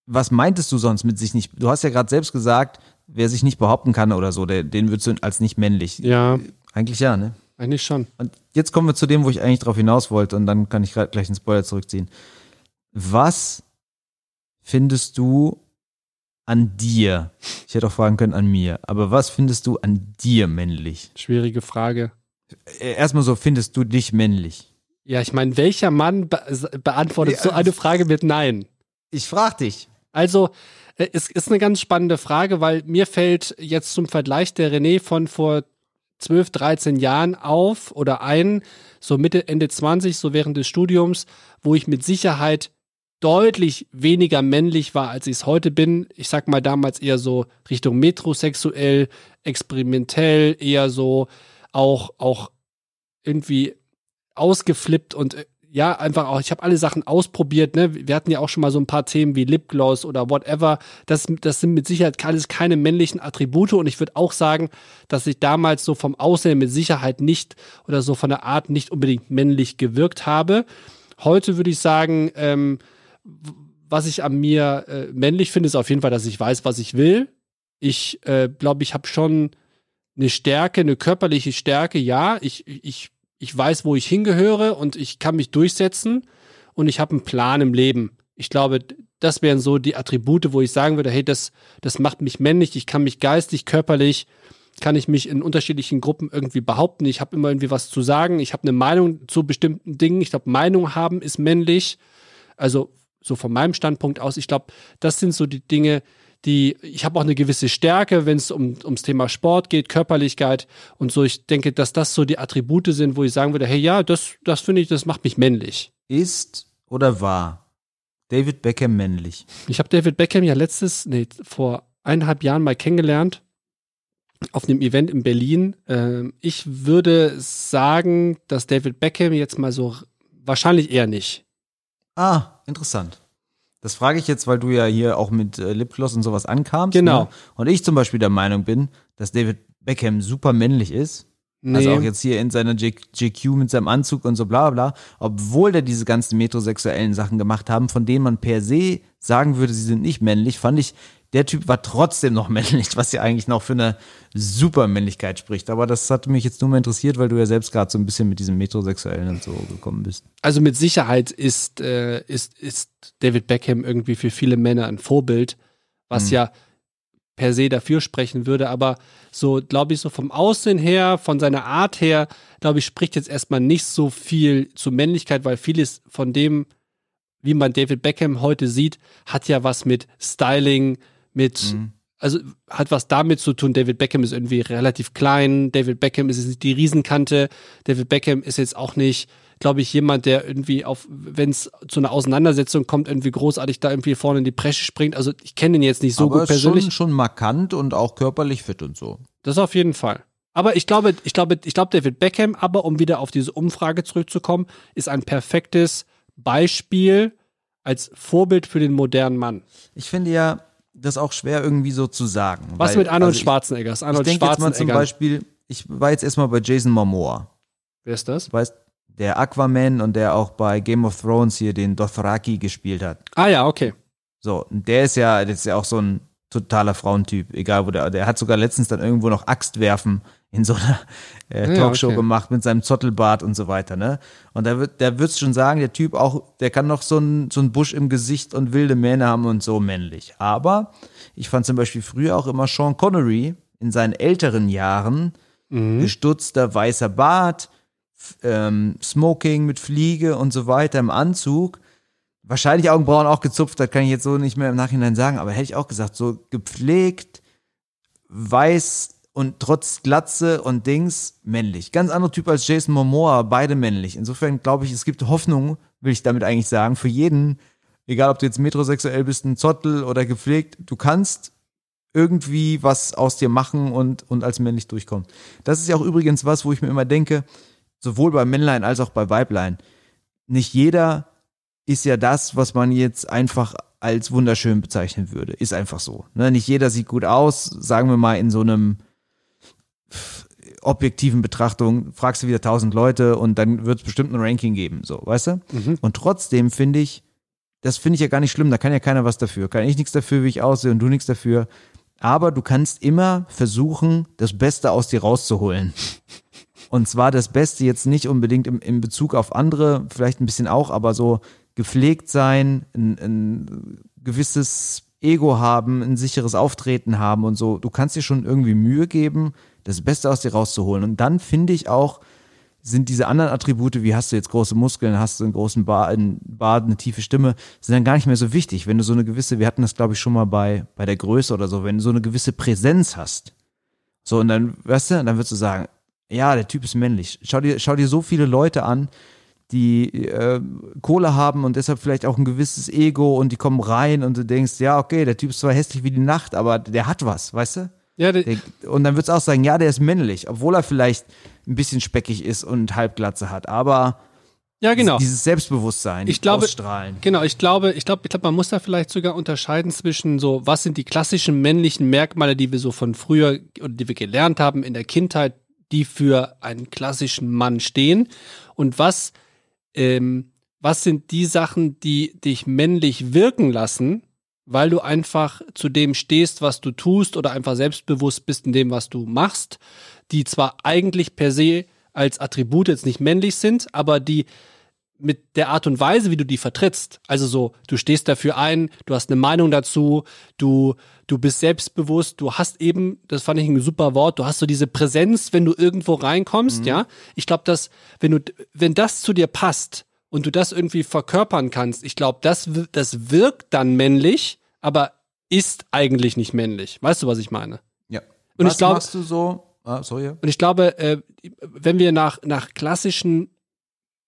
was meintest du sonst mit sich nicht? Du hast ja gerade selbst gesagt, wer sich nicht behaupten kann oder so, der, den würdest du als nicht männlich.
Ja,
Eigentlich ja, ne?
eigentlich schon.
Und jetzt kommen wir zu dem, wo ich eigentlich drauf hinaus wollte und dann kann ich grad gleich einen Spoiler zurückziehen. Was findest du an dir? Ich hätte auch fragen können an mir. Aber was findest du an dir männlich?
Schwierige Frage.
Äh, Erstmal so, findest du dich männlich?
Ja, ich meine, welcher Mann be beantwortet
Ja,
so eine Frage mit Nein?
Ich frag dich.
Also, äh, es ist eine ganz spannende Frage, weil mir fällt jetzt zum Vergleich der René von vor 12, 13 Jahren auf oder ein, so Mitte, Ende 20, so während des Studiums, wo ich mit Sicherheit deutlich weniger männlich war, als ich es heute bin. Ich sag mal damals eher so Richtung metrosexuell, experimentell, eher so auch, auch irgendwie ausgeflippt und äh, ja, einfach auch, ich habe alle Sachen ausprobiert, ne? Wir hatten ja auch schon mal so ein paar Themen wie Lipgloss oder whatever. Das, das sind mit Sicherheit alles keine männlichen Attribute und ich würde auch sagen, dass ich damals so vom Aussehen mit Sicherheit nicht oder so von der Art nicht unbedingt männlich gewirkt habe. Heute würde ich sagen, ähm, was ich an mir äh, männlich finde, ist auf jeden Fall, dass ich weiß, was ich will. Ich äh, glaube, ich habe schon eine Stärke, eine körperliche Stärke, ja. Ich, ich, ich weiß, wo ich hingehöre und ich kann mich durchsetzen und ich habe einen Plan im Leben. Ich glaube, das wären so die Attribute, wo ich sagen würde, hey, das, das macht mich männlich, ich kann mich geistig, körperlich, kann ich mich in unterschiedlichen Gruppen irgendwie behaupten. Ich habe immer irgendwie was zu sagen, ich habe eine Meinung zu bestimmten Dingen. Ich glaube, Meinung haben ist männlich. Also so von meinem Standpunkt aus, ich glaube, das sind so die Dinge, die, ich habe auch eine gewisse Stärke, wenn es um, ums Thema Sport geht, Körperlichkeit und so. Ich denke, dass das so die Attribute sind, wo ich sagen würde, hey, ja, das, das finde ich, das macht mich männlich.
Ist oder war David Beckham männlich?
Ich habe David Beckham ja letztes, nee, vor eineinhalb Jahren mal kennengelernt auf einem Event in Berlin. Ähm, ich würde sagen, dass David Beckham jetzt mal so wahrscheinlich eher nicht.
Ah, interessant. Das frage ich jetzt, weil du ja hier auch mit äh, Lipgloss und sowas ankamst.
Genau.
Ne? Und ich zum Beispiel der Meinung bin, dass David Beckham super männlich ist.
Nee.
Also auch jetzt hier in seiner JQ mit seinem Anzug und so bla bla, obwohl der diese ganzen metrosexuellen Sachen gemacht haben, von denen man per se sagen würde, sie sind nicht männlich, fand ich, der Typ war trotzdem noch männlich, was ja eigentlich noch für eine Supermännlichkeit spricht. Aber das hat mich jetzt nur mal interessiert, weil du ja selbst gerade so ein bisschen mit diesem Metrosexuellen und so gekommen bist.
also mit Sicherheit ist, äh, ist, ist David Beckham irgendwie für viele Männer ein Vorbild, was
Mhm.
ja per se dafür sprechen würde. Aber so, glaube ich, so vom Aussehen her, von seiner Art her, glaube ich, spricht jetzt erstmal nicht so viel zur Männlichkeit, weil vieles von dem, wie man David Beckham heute sieht, hat ja was mit Styling, mit,
Mhm.
also hat was damit zu tun. David Beckham ist irgendwie relativ klein. David Beckham ist jetzt nicht die Riesenkante. David Beckham ist jetzt auch nicht, glaube ich, jemand, der irgendwie auf, wenn es zu einer Auseinandersetzung kommt, irgendwie großartig da irgendwie vorne in die Bresche springt. Also ich kenne ihn jetzt nicht so
Aber
gut
ist schon,
persönlich.
schon markant und auch körperlich fit und so.
Das auf jeden Fall. Aber ich glaube, ich glaube, ich glaube, David Beckham, aber um wieder auf diese Umfrage zurückzukommen, ist ein perfektes Beispiel als Vorbild für den modernen Mann.
Ich finde ja, das auch schwer irgendwie so zu sagen.
Was
weil-
mit Arnold
also
Schwarzenegger? Ist
Ich denke jetzt mal zum. Beispiel, ich war jetzt erstmal bei Jason Momoa.
Wer ist das?
Du weißt, der Aquaman und der auch bei Game of Thrones hier den Dothraki gespielt hat.
Ah ja, okay.
So, der ist ja, der ist ja auch so ein totaler Frauentyp, egal wo der, der hat sogar letztens dann irgendwo noch Axt werfen in so einer äh,
Ja,
Talkshow
okay.
gemacht mit seinem Zottelbart und so weiter, ne? Und da wird, der wird's schon sagen, der Typ auch, der kann noch so ein, so Busch im Gesicht und wilde Mähne haben und so männlich. Aber ich fand zum Beispiel früher auch immer Sean Connery in seinen älteren Jahren, gestutzter weißer Bart, ähm, Smoking mit Fliege und so weiter im Anzug. Wahrscheinlich Augenbrauen auch gezupft, das kann ich jetzt so nicht mehr im Nachhinein sagen, aber hätte ich auch gesagt, so gepflegt, weiß und trotz Glatze und Dings männlich. Ganz anderer Typ als Jason Momoa, beide männlich. Insofern glaube ich, es gibt Hoffnung, will ich damit eigentlich sagen, für jeden, egal ob du jetzt metrosexuell bist, ein Zottel oder gepflegt, du kannst irgendwie was aus dir machen und, und als männlich durchkommen. Das ist ja auch übrigens was, wo ich mir immer denke, sowohl bei Männlein als auch bei Weiblein, nicht jeder ist ja das, was man jetzt einfach als wunderschön bezeichnen würde. Ist einfach so. Ne? Nicht jeder sieht gut aus, sagen wir mal in so einem objektiven Betrachtung, fragst du wieder tausend Leute und dann wird es bestimmt ein Ranking geben, so, weißt du? Und trotzdem finde ich, das finde ich ja gar nicht schlimm, da kann ja keiner was dafür. Kann ich nichts dafür, wie ich aussehe und du nichts dafür. Aber du kannst immer versuchen, das Beste aus dir rauszuholen. Und zwar das Beste jetzt nicht unbedingt im, im Bezug auf andere, vielleicht ein bisschen auch, aber so gepflegt sein, ein, ein gewisses Ego haben, ein sicheres Auftreten haben und so. Du kannst dir schon irgendwie Mühe geben, das Beste aus dir rauszuholen. Und dann finde ich auch, sind diese anderen Attribute, wie hast du jetzt große Muskeln, hast du einen großen Bart, eine tiefe Stimme, sind dann gar nicht mehr so wichtig. Wenn du so eine gewisse, wir hatten das glaube ich schon mal bei, bei der Größe oder so, wenn du so eine gewisse Präsenz hast. So, und dann, weißt du, dann würdest du sagen, ja, der Typ ist männlich. Schau dir, schau dir so viele Leute an, die äh, Kohle haben und deshalb vielleicht auch ein gewisses Ego und die kommen rein und du denkst, ja, okay, der Typ ist zwar hässlich wie die Nacht, aber der hat was, weißt du?
Ja, der,
und dann würdest du auch sagen, ja, der ist männlich, obwohl er vielleicht ein bisschen speckig ist und Halbglatze hat, aber
ja genau.
dieses Selbstbewusstsein,
Ich glaube-
ausstrahlen.
Genau, ich glaube, ich glaube, ich glaube, man muss da vielleicht sogar unterscheiden zwischen so, was sind die klassischen männlichen Merkmale, die wir so von früher oder die wir gelernt haben in der Kindheit, die für einen klassischen Mann stehen und was, ähm, was sind die Sachen, die dich männlich wirken lassen, weil du einfach zu dem stehst, was du tust oder einfach selbstbewusst bist in dem, was du machst, die zwar eigentlich per se als Attribut jetzt nicht männlich sind, aber die mit der Art und Weise, wie du die vertrittst. Also so, du stehst dafür ein, du hast eine Meinung dazu, du, du bist selbstbewusst, du hast eben, das fand ich ein super Wort, du hast so diese Präsenz, wenn du irgendwo reinkommst, ja. Ich glaube, dass, wenn du, wenn das zu dir passt und du das irgendwie verkörpern kannst, ich glaube, das, das wirkt dann männlich, aber ist eigentlich nicht männlich. Weißt du, was ich meine?
Ja.
Und
was
ich glaub-
machst du so? Ah, sorry.
Und ich glaube, äh, wenn wir nach, nach klassischen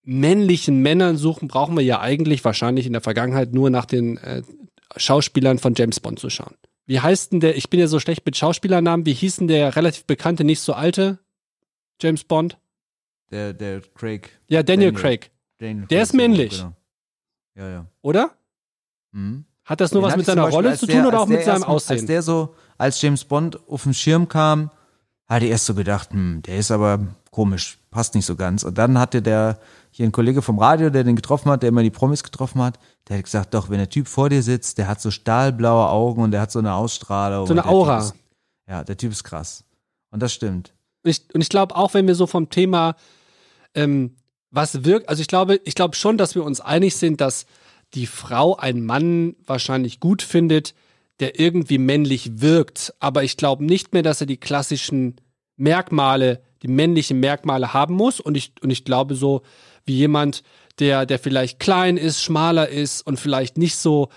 männlichen Männern suchen, brauchen wir ja eigentlich wahrscheinlich in der Vergangenheit nur nach den äh, Schauspielern von James Bond zu schauen. Wie heißt denn der, ich bin ja so schlecht mit Schauspielernamen, wie hieß denn der relativ bekannte, nicht so alte James Bond?
Der, der Craig.
Ja, Daniel,
Daniel.
Craig,
Daniel
Der ist
Craig,
männlich.
Genau. Ja, ja.
oder?
Mhm.
Hat das nur
Den
was mit seiner Rolle
als
zu
der-
tun oder
als
auch mit
der
seinem
erst- Als
Aussehen?
der so, als James Bond auf den Schirm kam, hatte ich erst so gedacht, hm, der ist aber komisch, passt nicht so ganz. Und dann hatte der hier ein Kollege vom Radio, der den getroffen hat, der immer die Promis getroffen hat, der hat gesagt, doch, wenn der Typ vor dir sitzt, der hat so stahlblaue Augen und der hat so eine Ausstrahlung.
So eine Aura.
Ist, ja, der Typ ist krass. Und das stimmt.
Und ich, und ich glaube auch, wenn wir so vom Thema, ähm, was wirkt, also ich glaube, ich glaube schon, dass wir uns einig sind, dass die Frau einen Mann wahrscheinlich gut findet, der irgendwie männlich wirkt. Aber ich glaube nicht mehr, dass er die klassischen Merkmale, die männlichen Merkmale haben muss. Und ich, und ich glaube so, wie jemand, der, der vielleicht klein ist, schmaler ist und vielleicht nicht so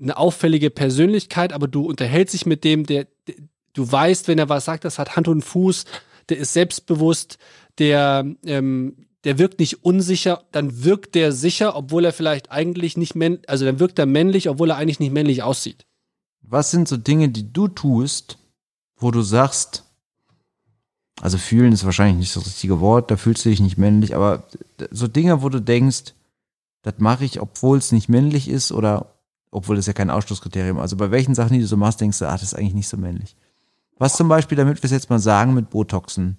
eine auffällige Persönlichkeit, aber du unterhältst dich mit dem, der, der du weißt, wenn er was sagt, das hat Hand und Fuß, der ist selbstbewusst, der, ähm, der wirkt nicht unsicher, dann wirkt der sicher, obwohl er vielleicht eigentlich nicht männlich, also dann wirkt er männlich, obwohl er eigentlich nicht männlich aussieht.
Was sind so Dinge, die du tust, wo du sagst, also fühlen ist wahrscheinlich nicht das richtige Wort, da fühlst du dich nicht männlich, aber so Dinge, wo du denkst, das mache ich, obwohl es nicht männlich ist oder obwohl das ja kein Ausschlusskriterium Also bei welchen Sachen, die du so machst, denkst du, ah, das ist eigentlich nicht so männlich. Was zum Beispiel, damit wir es jetzt mal sagen, mit Botoxen.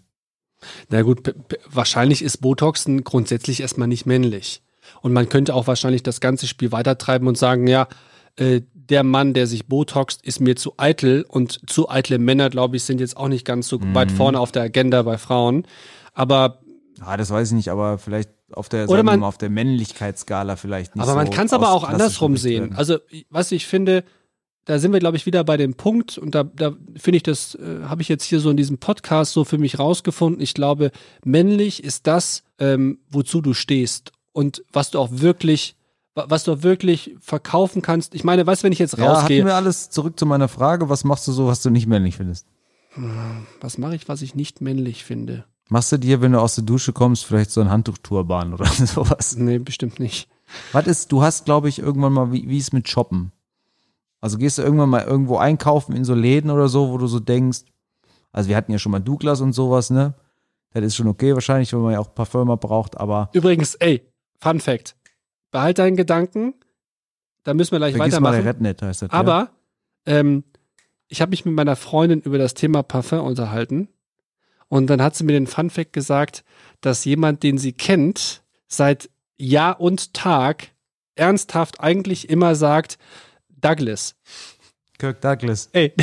Na gut, wahrscheinlich ist Botoxen grundsätzlich erstmal nicht männlich. Und man könnte auch wahrscheinlich das ganze Spiel weitertreiben und sagen, ja, äh, der Mann, der sich botoxt, ist mir zu eitel und zu eitle Männer, glaube ich, sind jetzt auch nicht ganz so weit vorne auf der Agenda bei Frauen. Aber,
Ah, das weiß ich nicht, aber vielleicht auf der,
Oder man-
mal, auf der Männlichkeitsskala vielleicht nicht
aber man
so
kann es aber auch andersrum sehen. Also, was ich finde, da sind wir, glaube ich, wieder bei dem Punkt, und da, da finde ich, das äh, habe ich jetzt hier so in diesem Podcast so für mich rausgefunden. Ich glaube, männlich ist das, ähm, wozu du stehst und was du auch wirklich, was du wirklich verkaufen kannst. Ich meine, du, wenn ich jetzt
Ja, hatten
rausgehe,
wir alles zurück zu meiner Frage, was machst du so, was du nicht männlich findest?
was mache ich, was ich nicht männlich finde?
Machst du dir, wenn du aus der Dusche kommst, vielleicht so ein Handtuchturban oder sowas?
Nee, bestimmt nicht.
Was ist, du hast, glaube ich, irgendwann mal, wie, wie ist mit Shoppen? Also gehst du irgendwann mal irgendwo einkaufen in so Läden oder so, wo du so denkst, also wir hatten ja schon mal Douglas und sowas, ne? Das ist schon okay wahrscheinlich, weil man ja auch Parfüm braucht, aber
Übrigens, ey, Fun Fact. Behalt deinen Gedanken. Da müssen wir gleich
vergiss mal
weitermachen.
der Rednet, heißt das.
Aber ähm, ich habe mich mit meiner Freundin über das Thema Parfum unterhalten. Und dann hat sie mir den Funfact gesagt, dass jemand, den sie kennt, seit Jahr und Tag ernsthaft eigentlich immer sagt, Douglas.
ja. Kirk Douglas.
Ey,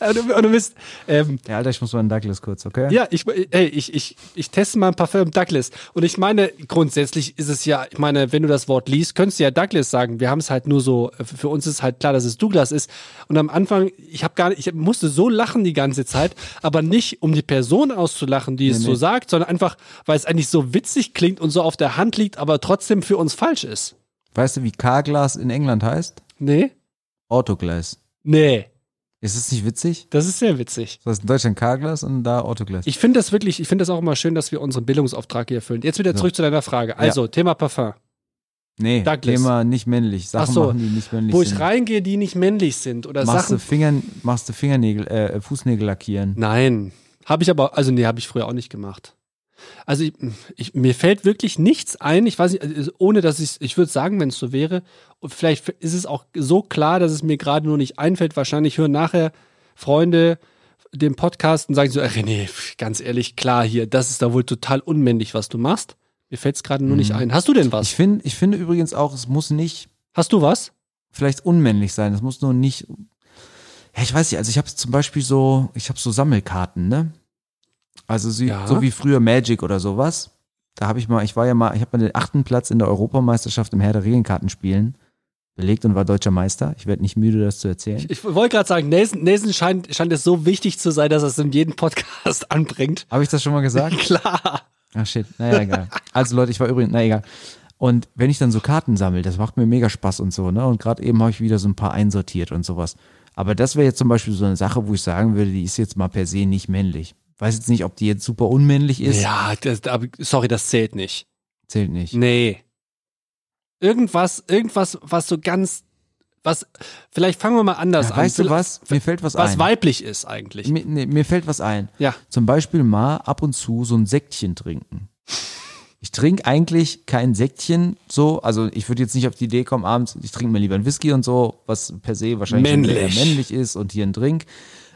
Und du, und du bist, ähm,
Ja, Alter, ich muss mal einen Douglas kurz, okay?
ja, ich, ey, ich, ich, ich teste mal ein Parfüm Douglas. Und ich meine, grundsätzlich ist es ja, ich meine, wenn du das Wort liest, könntest du ja Douglas sagen. Wir haben es halt nur so, für uns ist halt klar, dass es Douglas ist. Und am Anfang, ich habe gar nicht, ich musste so lachen die ganze Zeit, aber nicht, um die Person auszulachen, die es
Nee,
so
nee.
sagt, sondern einfach, weil es eigentlich so witzig klingt und so auf der Hand liegt, aber trotzdem für uns falsch ist.
Weißt du, wie Carglass in England heißt?
Nee?
Autoglass.
Nee.
Ist es nicht witzig?
Das ist sehr witzig.
Das heißt in Deutschland Carglass und da Autoglass.
Ich finde das wirklich, ich finde das auch immer schön, dass wir unseren Bildungsauftrag hier erfüllen. Jetzt wieder zurück zu deiner Frage. Also, Thema Parfum.
nee,
Douglas.
Thema nicht männlich. Sachen
Ach so,
machen, die nicht männlich
Wo
sind.
ich reingehe, die nicht männlich sind oder
machst
Sachen.
du Fingern, machst du Fingernägel, äh, Fußnägel lackieren.
Nein, habe ich aber, also nee, habe ich früher auch nicht gemacht. Also ich, ich, mir fällt wirklich nichts ein. Ich weiß nicht, also ohne dass ich, ich würde sagen, wenn es so wäre, und vielleicht ist es auch so klar, dass es mir gerade nur nicht einfällt. Wahrscheinlich hören nachher Freunde den Podcast und sagen so, äh, René, ganz ehrlich, klar hier, das ist da wohl total unmännlich, was du machst. Mir fällt es gerade nur nicht ein. Hast du denn was?
Ich finde, ich finde übrigens auch, es muss nicht
Hast du was?
vielleicht unmännlich sein. Es muss nur nicht. Ja, ich weiß nicht. Also ich habe zum Beispiel so, ich habe so Sammelkarten, ne? Also sie,
Ja.
so wie früher Magic oder sowas. Da habe ich mal, ich war ja mal, ich habe mal den achten Platz in der Europameisterschaft im Herr der Regenkartenspielen belegt und war deutscher Meister. Ich werde nicht müde, das zu erzählen.
Ich wollte gerade sagen, Nelson, Nelson scheint, scheint es so wichtig zu sein, dass er es in jedem Podcast anbringt.
Habe ich das schon mal gesagt?
Klar.
Ach shit, naja, egal. Also Leute, ich war übrigens, na egal. Und wenn ich dann so Karten sammle, das macht mir mega Spaß und so, ne? Und gerade eben habe ich wieder so ein paar einsortiert und sowas. Aber das wäre jetzt zum Beispiel so eine Sache, wo ich sagen würde, die ist jetzt mal per se nicht männlich. Weiß jetzt nicht, ob die jetzt super unmännlich ist.
Ja, das, aber, sorry, das zählt nicht.
Zählt nicht.
Nee. Irgendwas, irgendwas, was so ganz, was, vielleicht fangen wir mal anders
Ja,
an.
weißt du was? Mir fällt was,
Was
ein.
weiblich ist eigentlich.
Mir, nee, mir fällt was ein.
Ja.
Zum Beispiel mal ab und zu so ein Säckchen trinken. Ich trinke eigentlich kein Säckchen so, also ich würde jetzt nicht auf die Idee kommen, abends, ich trinke mir lieber einen Whisky und so, was per se wahrscheinlich
Männlich.
männlich ist und hier ein Drink.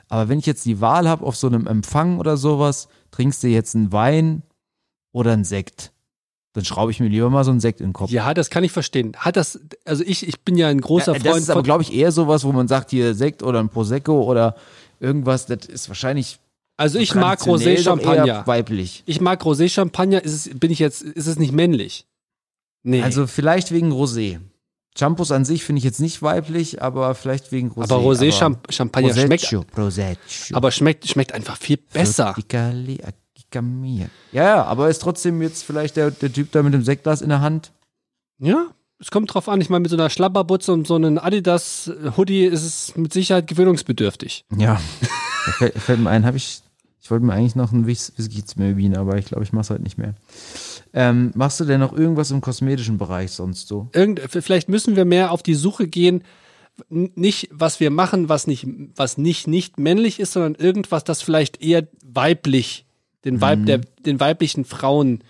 Aber wenn ich jetzt die Wahl habe auf so einem Empfang oder sowas, trinkst du jetzt einen Wein oder einen Sekt, dann schraube ich mir lieber mal so einen Sekt in den Kopf.
Ja, das kann ich verstehen. Hat das, also ich, ich bin ja ein großer
Ja,
Freund
das ist aber, glaube ich, eher sowas, wo man sagt, hier Sekt oder ein Prosecco oder irgendwas, das ist wahrscheinlich
Also ich mag
eher
Rosé-Champagner.
weiblich.
Ich mag Rosé-Champagner. Ist es, bin ich jetzt, ist es nicht männlich? Nee.
Also vielleicht wegen Rosé. Shampoos an sich finde ich jetzt nicht weiblich, aber vielleicht wegen Rosé.
aber Rosé-Champagner schmeckt,
Prosecco, Prosecco.
aber schmeckt, schmeckt einfach viel besser.
Ja, ja, aber ist trotzdem jetzt vielleicht der, der Typ da mit dem Sektglas in der Hand.
Ja, es kommt drauf an. Ich meine, mit so einer Schlabberbutze und so einem Adidas-Hoodie ist es mit Sicherheit gewöhnungsbedürftig.
Ja. fällt, fällt mir ein, habe ich, ich wollte mir eigentlich noch einen Whis- Whisky zu mir bieten, aber ich glaube, ich mache es heute nicht mehr. Ähm, machst du denn noch irgendwas im kosmetischen Bereich sonst so?
Irgend, vielleicht müssen wir mehr auf die Suche gehen, nicht was wir machen, was nicht, was nicht, nicht männlich ist, sondern irgendwas, das vielleicht eher weiblich, den, Weib, der, den weiblichen Frauen,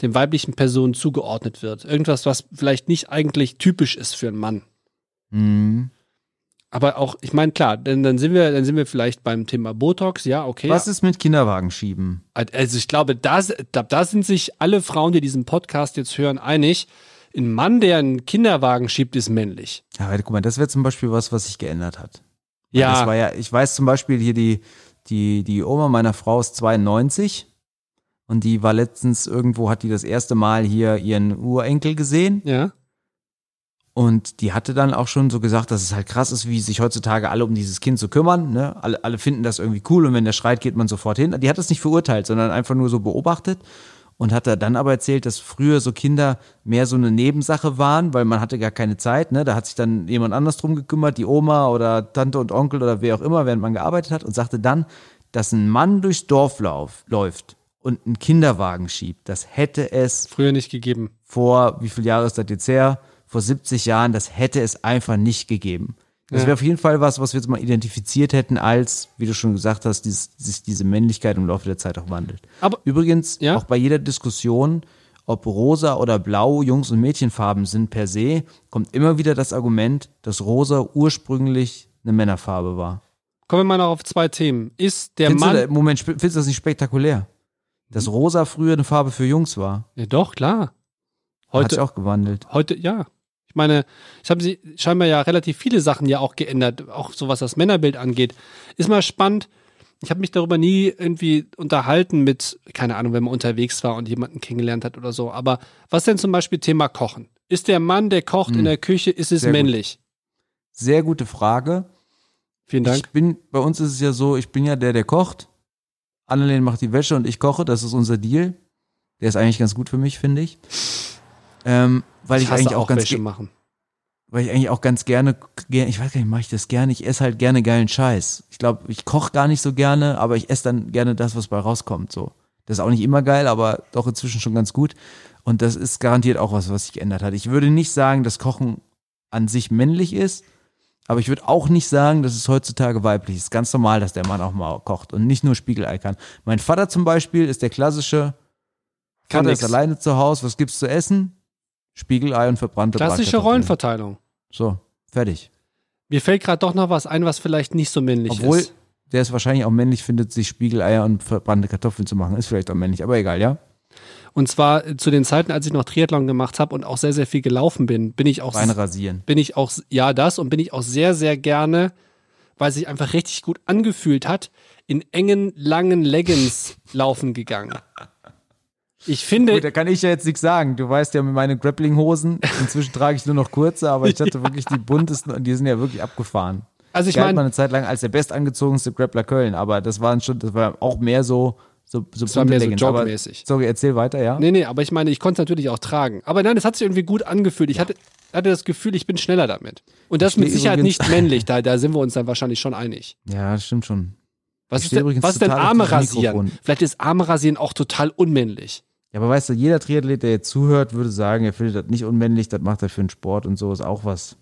den weiblichen Personen zugeordnet wird. Irgendwas, was vielleicht nicht eigentlich typisch ist für einen Mann.
Hm.
Aber auch, ich meine, klar, denn dann sind wir, dann sind wir vielleicht beim Thema Botox, ja, okay.
Was ist mit Kinderwagen schieben?
Also ich glaube, da, da, da sind sich alle Frauen, die diesen Podcast jetzt hören, einig. Ein Mann, der einen Kinderwagen schiebt, ist männlich.
Ja, guck mal, das wäre zum Beispiel was, was sich geändert hat.
Ja,
Das war ja, ich weiß zum Beispiel hier die, die, die Oma meiner Frau ist 92 und die war letztens irgendwo, hat die das erste Mal hier ihren Urenkel gesehen
ja.
Und die hatte dann auch schon so gesagt, dass es halt krass ist, wie sich heutzutage alle um dieses Kind zu kümmern. Ne? Alle, alle finden das irgendwie cool und wenn der schreit, geht man sofort hin. Die hat das nicht verurteilt, sondern einfach nur so beobachtet und hat da dann aber erzählt, dass früher so Kinder mehr so eine Nebensache waren, weil man hatte gar keine Zeit. Ne? Da hat sich dann jemand anders drum gekümmert, die Oma oder Tante und Onkel oder wer auch immer, während man gearbeitet hat und sagte dann, dass ein Mann durchs Dorf lauf, läuft und einen Kinderwagen schiebt. Das hätte es
Früher nicht gegeben.
vor, wie viele Jahre ist das jetzt her? Vor 70 Jahren, das hätte es einfach nicht gegeben. Das wäre auf jeden Fall was, was wir jetzt mal identifiziert hätten, als, wie du schon gesagt hast, dieses, sich diese Männlichkeit im Laufe der Zeit auch wandelt.
Aber
Übrigens,
Ja?
auch bei jeder Diskussion, ob rosa oder blau Jungs- und Mädchenfarben sind per se, kommt immer wieder das Argument, dass rosa ursprünglich eine Männerfarbe war.
kommen wir mal noch auf zwei Themen. Ist der
Findest
Mann.
da- Moment, findest du das nicht spektakulär? Dass rosa früher eine Farbe für Jungs war.
ja, doch, klar.
Hat
Heute,
sich auch gewandelt.
heute, ja. Ich meine, ich habe sie scheinbar ja relativ viele Sachen ja auch geändert, auch so was das Männerbild angeht. Ist mal spannend. Ich habe mich darüber nie irgendwie unterhalten mit, keine Ahnung, wenn man unterwegs war und jemanden kennengelernt hat oder so. Aber was denn zum Beispiel Thema Kochen? Ist der Mann, der kocht
Hm.
in der Küche, ist es
Sehr gut.
männlich?
Sehr gute Frage.
Vielen Dank.
Ich bin, bei uns ist es ja so, ich bin ja der, der kocht. Annalene macht die Wäsche und ich koche, das ist unser Deal. Der ist eigentlich ganz gut für mich, finde ich. Ähm, weil ich,
hasse
eigentlich auch, ganz,
Wäsche
ge-
machen.
weil ich eigentlich auch ganz gerne, ger- ich weiß gar nicht, mache ich das gerne, ich esse halt gerne geilen Scheiß. Ich glaube, ich koche gar nicht so gerne, aber ich esse dann gerne das, was bei rauskommt, so. Das ist auch nicht immer geil, aber doch inzwischen schon ganz gut. Und das ist garantiert auch was, was sich geändert hat. Ich würde nicht sagen, dass Kochen an sich männlich ist, aber ich würde auch nicht sagen, dass es heutzutage weiblich ist. Ganz normal, dass der Mann auch mal kocht und nicht nur Spiegelei kann. Mein Vater zum Beispiel ist der klassische,
Kann
Vater ist
nix.
alleine zu Hause, was gibt's zu essen? Spiegelei und verbrannte
Klassische. Rollenverteilung.
So, fertig.
Mir fällt gerade doch noch was ein, was vielleicht nicht so männlich
Obwohl,
ist.
der es wahrscheinlich auch männlich findet, sich Spiegeleier und verbrannte Kartoffeln zu machen. Ist vielleicht auch männlich, aber egal, ja?
Und zwar äh, zu den Zeiten, als ich noch Triathlon gemacht habe und auch sehr, sehr viel gelaufen bin, bin ich auch
Rein rasieren.
bin ich auch, ja, das und bin ich auch sehr, sehr gerne, weil es sich einfach richtig gut angefühlt hat, in engen, langen Leggings laufen gegangen. Ich finde,
Gut, da kann ich ja jetzt nichts sagen. Du weißt ja, mit meinen Grappling-Hosen, inzwischen trage ich nur noch kurze, aber ich hatte wirklich die buntesten und die sind ja wirklich abgefahren.
also ich
galt mal
meine,
eine Zeit lang als der bestangezogenste Grappler Köln, aber das waren schon, das war auch mehr so, so, so
war
bunte
mehr so jogmäßig.
Sorry, erzähl weiter, ja?
nee, nee, aber ich meine, ich konnte es natürlich auch tragen. Aber nein, es hat sich irgendwie gut angefühlt. Ich hatte, hatte das Gefühl, ich bin schneller damit. Und das
Ich
mit Sicherheit nicht männlich, da, da sind wir uns dann wahrscheinlich schon einig.
Ja, das stimmt schon.
Was
Ich
ist denn, was ist denn Arme rasieren? Vielleicht ist Arme rasieren auch total unmännlich.
Ja, aber weißt du, jeder Triathlet, der jetzt zuhört, würde sagen, er findet das nicht unmännlich, das macht er für den Sport und so ist auch was.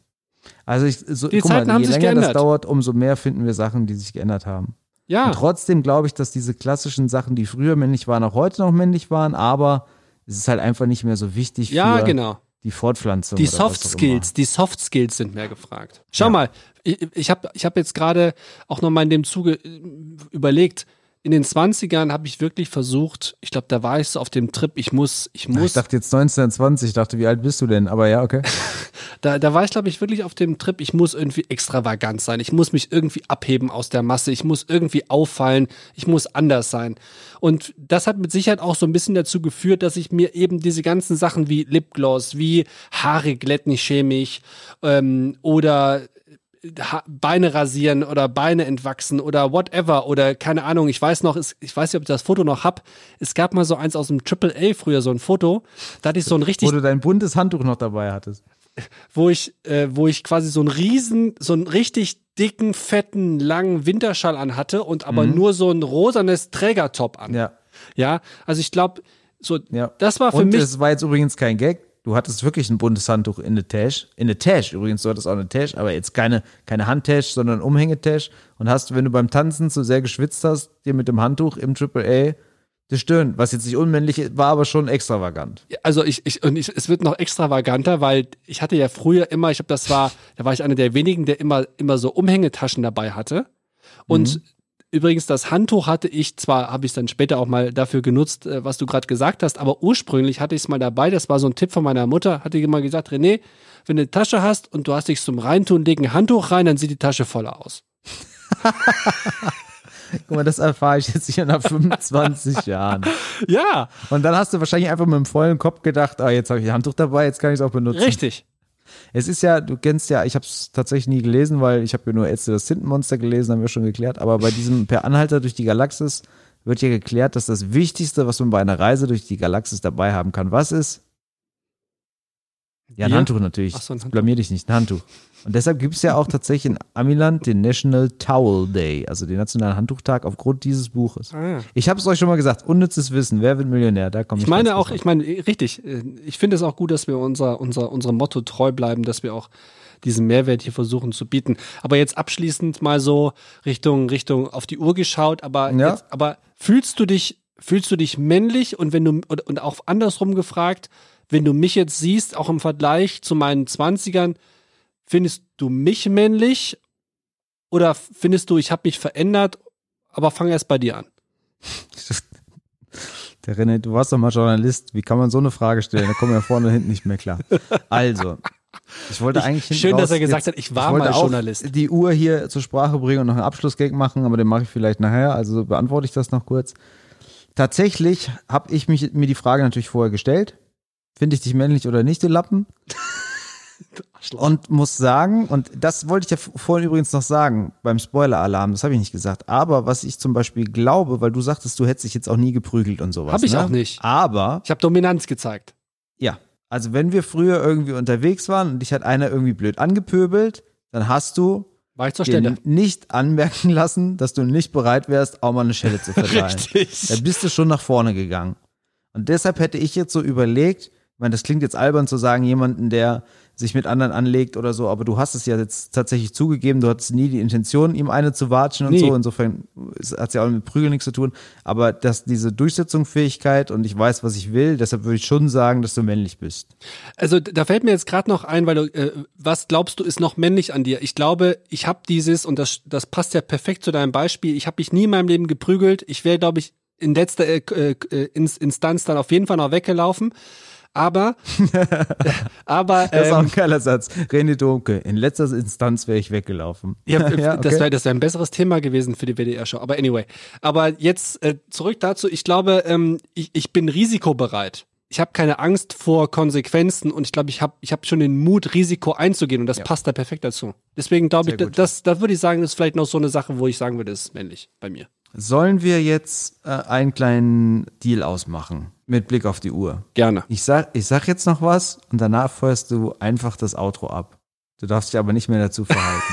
Also ich, so,
Die
guck mal,
Zeiten haben
je länger das dauert, umso mehr finden wir Sachen, die sich geändert haben.
Ja,
Und trotzdem glaube ich, dass diese klassischen Sachen, die früher männlich waren, auch heute noch männlich waren, aber es ist halt einfach nicht mehr so wichtig
ja,
für
genau.
die Fortpflanzung.
Die Soft Skills, die Soft Skills sind mehr gefragt. Schau
Ja.
mal, ich, ich habe ich hab jetzt gerade auch nochmal in dem Zuge äh, überlegt, in den 20ern habe ich wirklich versucht, ich glaube, da war ich so auf dem Trip, ich muss, ich muss,
Ich dachte jetzt 1920, ich dachte, wie alt bist du denn? Aber ja, okay.
da, da war ich, glaube ich, wirklich auf dem Trip, ich muss irgendwie extravagant sein, ich muss mich irgendwie abheben aus der Masse, ich muss irgendwie auffallen, ich muss anders sein. Und das hat mit Sicherheit auch so ein bisschen dazu geführt, dass ich mir eben diese ganzen Sachen wie Lipgloss, wie Haare glätten chemisch ähm, oder Beine rasieren oder Beine entwachsen oder whatever oder keine Ahnung, ich weiß noch, ich weiß nicht, ob ich das Foto noch hab. Es gab mal so eins aus dem Triple A früher, so ein Foto. Da hatte ich so ein richtig
Wo du dein buntes Handtuch noch dabei hattest.
wo ich, äh, wo ich quasi so einen riesen, so einen richtig dicken, fetten, langen Winterschall anhatte und aber nur so ein rosanes Trägertop an.
Mhm. Ja.
Ja, also ich glaube, so,
Ja.
das war für
und
mich.
es war jetzt übrigens kein Gag. Du hattest wirklich ein buntes Handtuch in der Tasche. In der Tasche übrigens, du hattest auch eine Tasche, aber jetzt keine, keine Handtasche, sondern Umhängetasche. Und hast, wenn du beim Tanzen zu sehr geschwitzt hast, dir mit dem Handtuch im Triple A die Stirn, was jetzt nicht unmännlich war, aber schon extravagant.
also ich, ich und ich, es wird noch extravaganter, weil ich hatte ja früher immer, ich glaube, das war, da war ich einer der wenigen, der immer, immer so Umhängetaschen dabei hatte. Und
Mhm.
Übrigens, das Handtuch hatte ich zwar, habe ich dann später auch mal dafür genutzt, äh, was du gerade gesagt hast, aber ursprünglich hatte ich es mal dabei. Das war so ein Tipp von meiner Mutter, hatte immer gesagt, René, wenn du eine Tasche hast und du hast dich zum Reintun, leg ein Handtuch rein, dann sieht die Tasche voller aus.
Guck mal, das erfahre ich jetzt hier nach 25 Jahren.
Ja,
Und dann hast du wahrscheinlich einfach mit dem vollen Kopf gedacht, ah, jetzt habe ich ein Handtuch dabei, jetzt kann ich es auch benutzen.
richtig.
Es ist ja, du kennst ja, ich habe es tatsächlich nie gelesen, weil ich habe ja nur Ärzte das Tintenmonster gelesen, haben wir schon geklärt. Aber bei diesem Per Anhalter durch die Galaxis wird ja geklärt, dass das Wichtigste, was man bei einer Reise durch die Galaxis dabei haben kann, was ist? Ja, ein
Bier?
Handtuch natürlich.
Ach so, ein Handtuch.
Blamier dich nicht, ein Handtuch. Und deshalb gibt es ja auch tatsächlich in Amiland den National Towel Day, also den nationalen Handtuchtag aufgrund dieses Buches.
Ah.
Ich habe es euch schon mal gesagt, unnützes Wissen, wer wird Millionär? Da komme ich
Ich meine auch, ich meine, richtig, äh, ich finde es auch gut, dass wir unser, unser, unserem Motto treu bleiben, dass wir auch diesen Mehrwert hier versuchen zu bieten. Aber jetzt abschließend mal so Richtung, Richtung auf die Uhr geschaut, aber,
Ja.
jetzt, aber fühlst du dich, fühlst du dich männlich und wenn du, und auch andersrum gefragt, wenn du mich jetzt siehst, auch im Vergleich zu meinen Zwanzigern, findest du mich männlich oder findest du, ich habe mich verändert, aber fang erst bei dir an.
Der René, du warst doch mal Journalist. Wie kann man so eine Frage stellen? Da kommen wir vorne und hinten nicht mehr klar. Also, Ich wollte eigentlich
Schön, dass
raus
er gesagt
jetzt-
hat, ich war
wollte
mal
auch
Journalist.
Die Uhr hier zur Sprache bringen und noch einen Abschlussgag machen, aber den mache ich vielleicht nachher. Also beantworte ich das noch kurz. Tatsächlich habe ich mich, mir die Frage natürlich vorher gestellt. Finde ich dich männlich oder nicht, du Lappen? Und muss sagen, und das wollte ich ja vorhin übrigens noch sagen, beim Spoiler-Alarm, das habe ich nicht gesagt. Aber was ich zum Beispiel glaube, weil du sagtest, du hättest dich jetzt auch nie geprügelt und sowas.
Hab ich
ne?
auch nicht.
Aber
Ich habe Dominanz gezeigt.
ja, also wenn wir früher irgendwie unterwegs waren und dich hat einer irgendwie blöd angepöbelt, dann hast du
War ich zur Stelle.
nicht anmerken lassen, dass du nicht bereit wärst, auch mal eine Schelle zu verteilen.
Richtig.
Da bist du schon nach vorne gegangen. Und deshalb hätte ich jetzt so überlegt, ich meine, das klingt jetzt albern zu sagen, jemanden, der sich mit anderen anlegt oder so, aber du hast es ja jetzt tatsächlich zugegeben, du hattest nie die Intention, ihm eine zu watschen und
Nie.
so. Insofern hat es ja auch mit Prügeln nichts zu tun. Aber dass diese Durchsetzungsfähigkeit und ich weiß, was ich will, deshalb würde ich schon sagen, dass du männlich bist.
Also da fällt mir jetzt gerade noch ein, weil du, äh, was glaubst du ist noch männlich an dir? Ich glaube, ich habe dieses und das, das passt ja perfekt zu deinem Beispiel. Ich habe mich nie in meinem Leben geprügelt. Ich wäre, glaube ich, in letzter äh, äh, Ins- Instanz dann auf jeden Fall noch weggelaufen. Aber, aber
Das ist auch
ähm,
ein geiler Satz. René Domke, in letzter Instanz wäre ich weggelaufen.
Ja,
Ja,
das
okay.
wäre das wär ein besseres Thema gewesen für die WDR-Show. Aber anyway. Aber jetzt äh, zurück dazu. Ich glaube, ähm, ich, ich bin risikobereit. Ich habe keine Angst vor Konsequenzen und ich glaube, ich habe ich hab schon den Mut, Risiko einzugehen und das passt da perfekt dazu. Deswegen glaube ich, das, das würde ich sagen, ist vielleicht noch so eine Sache, wo ich sagen würde, das ist männlich bei mir.
Sollen wir jetzt äh, einen kleinen Deal ausmachen mit Blick auf die Uhr?
Gerne.
Ich sag, ich sag jetzt noch was und danach feuerst du einfach das Outro ab. Du darfst dich aber nicht mehr dazu verhalten.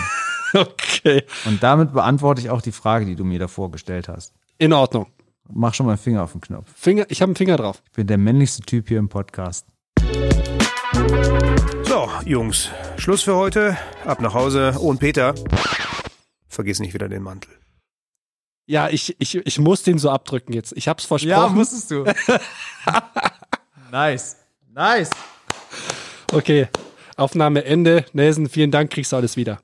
Okay.
und damit beantworte ich auch die Frage, die du mir davor gestellt hast.
In Ordnung.
Mach schon mal einen Finger auf den Knopf.
Finger, ich habe einen Finger drauf.
Ich bin der männlichste Typ hier im Podcast.
So, Jungs, Schluss für heute. Ab nach Hause. Oh, und Peter, vergiss nicht wieder den Mantel.
Ja, ich, ich, ich muss den so abdrücken jetzt. Ich hab's versprochen.
musstest du. nice. Nice.
okay. Aufnahme Ende. Nelson, vielen Dank, kriegst du alles wieder.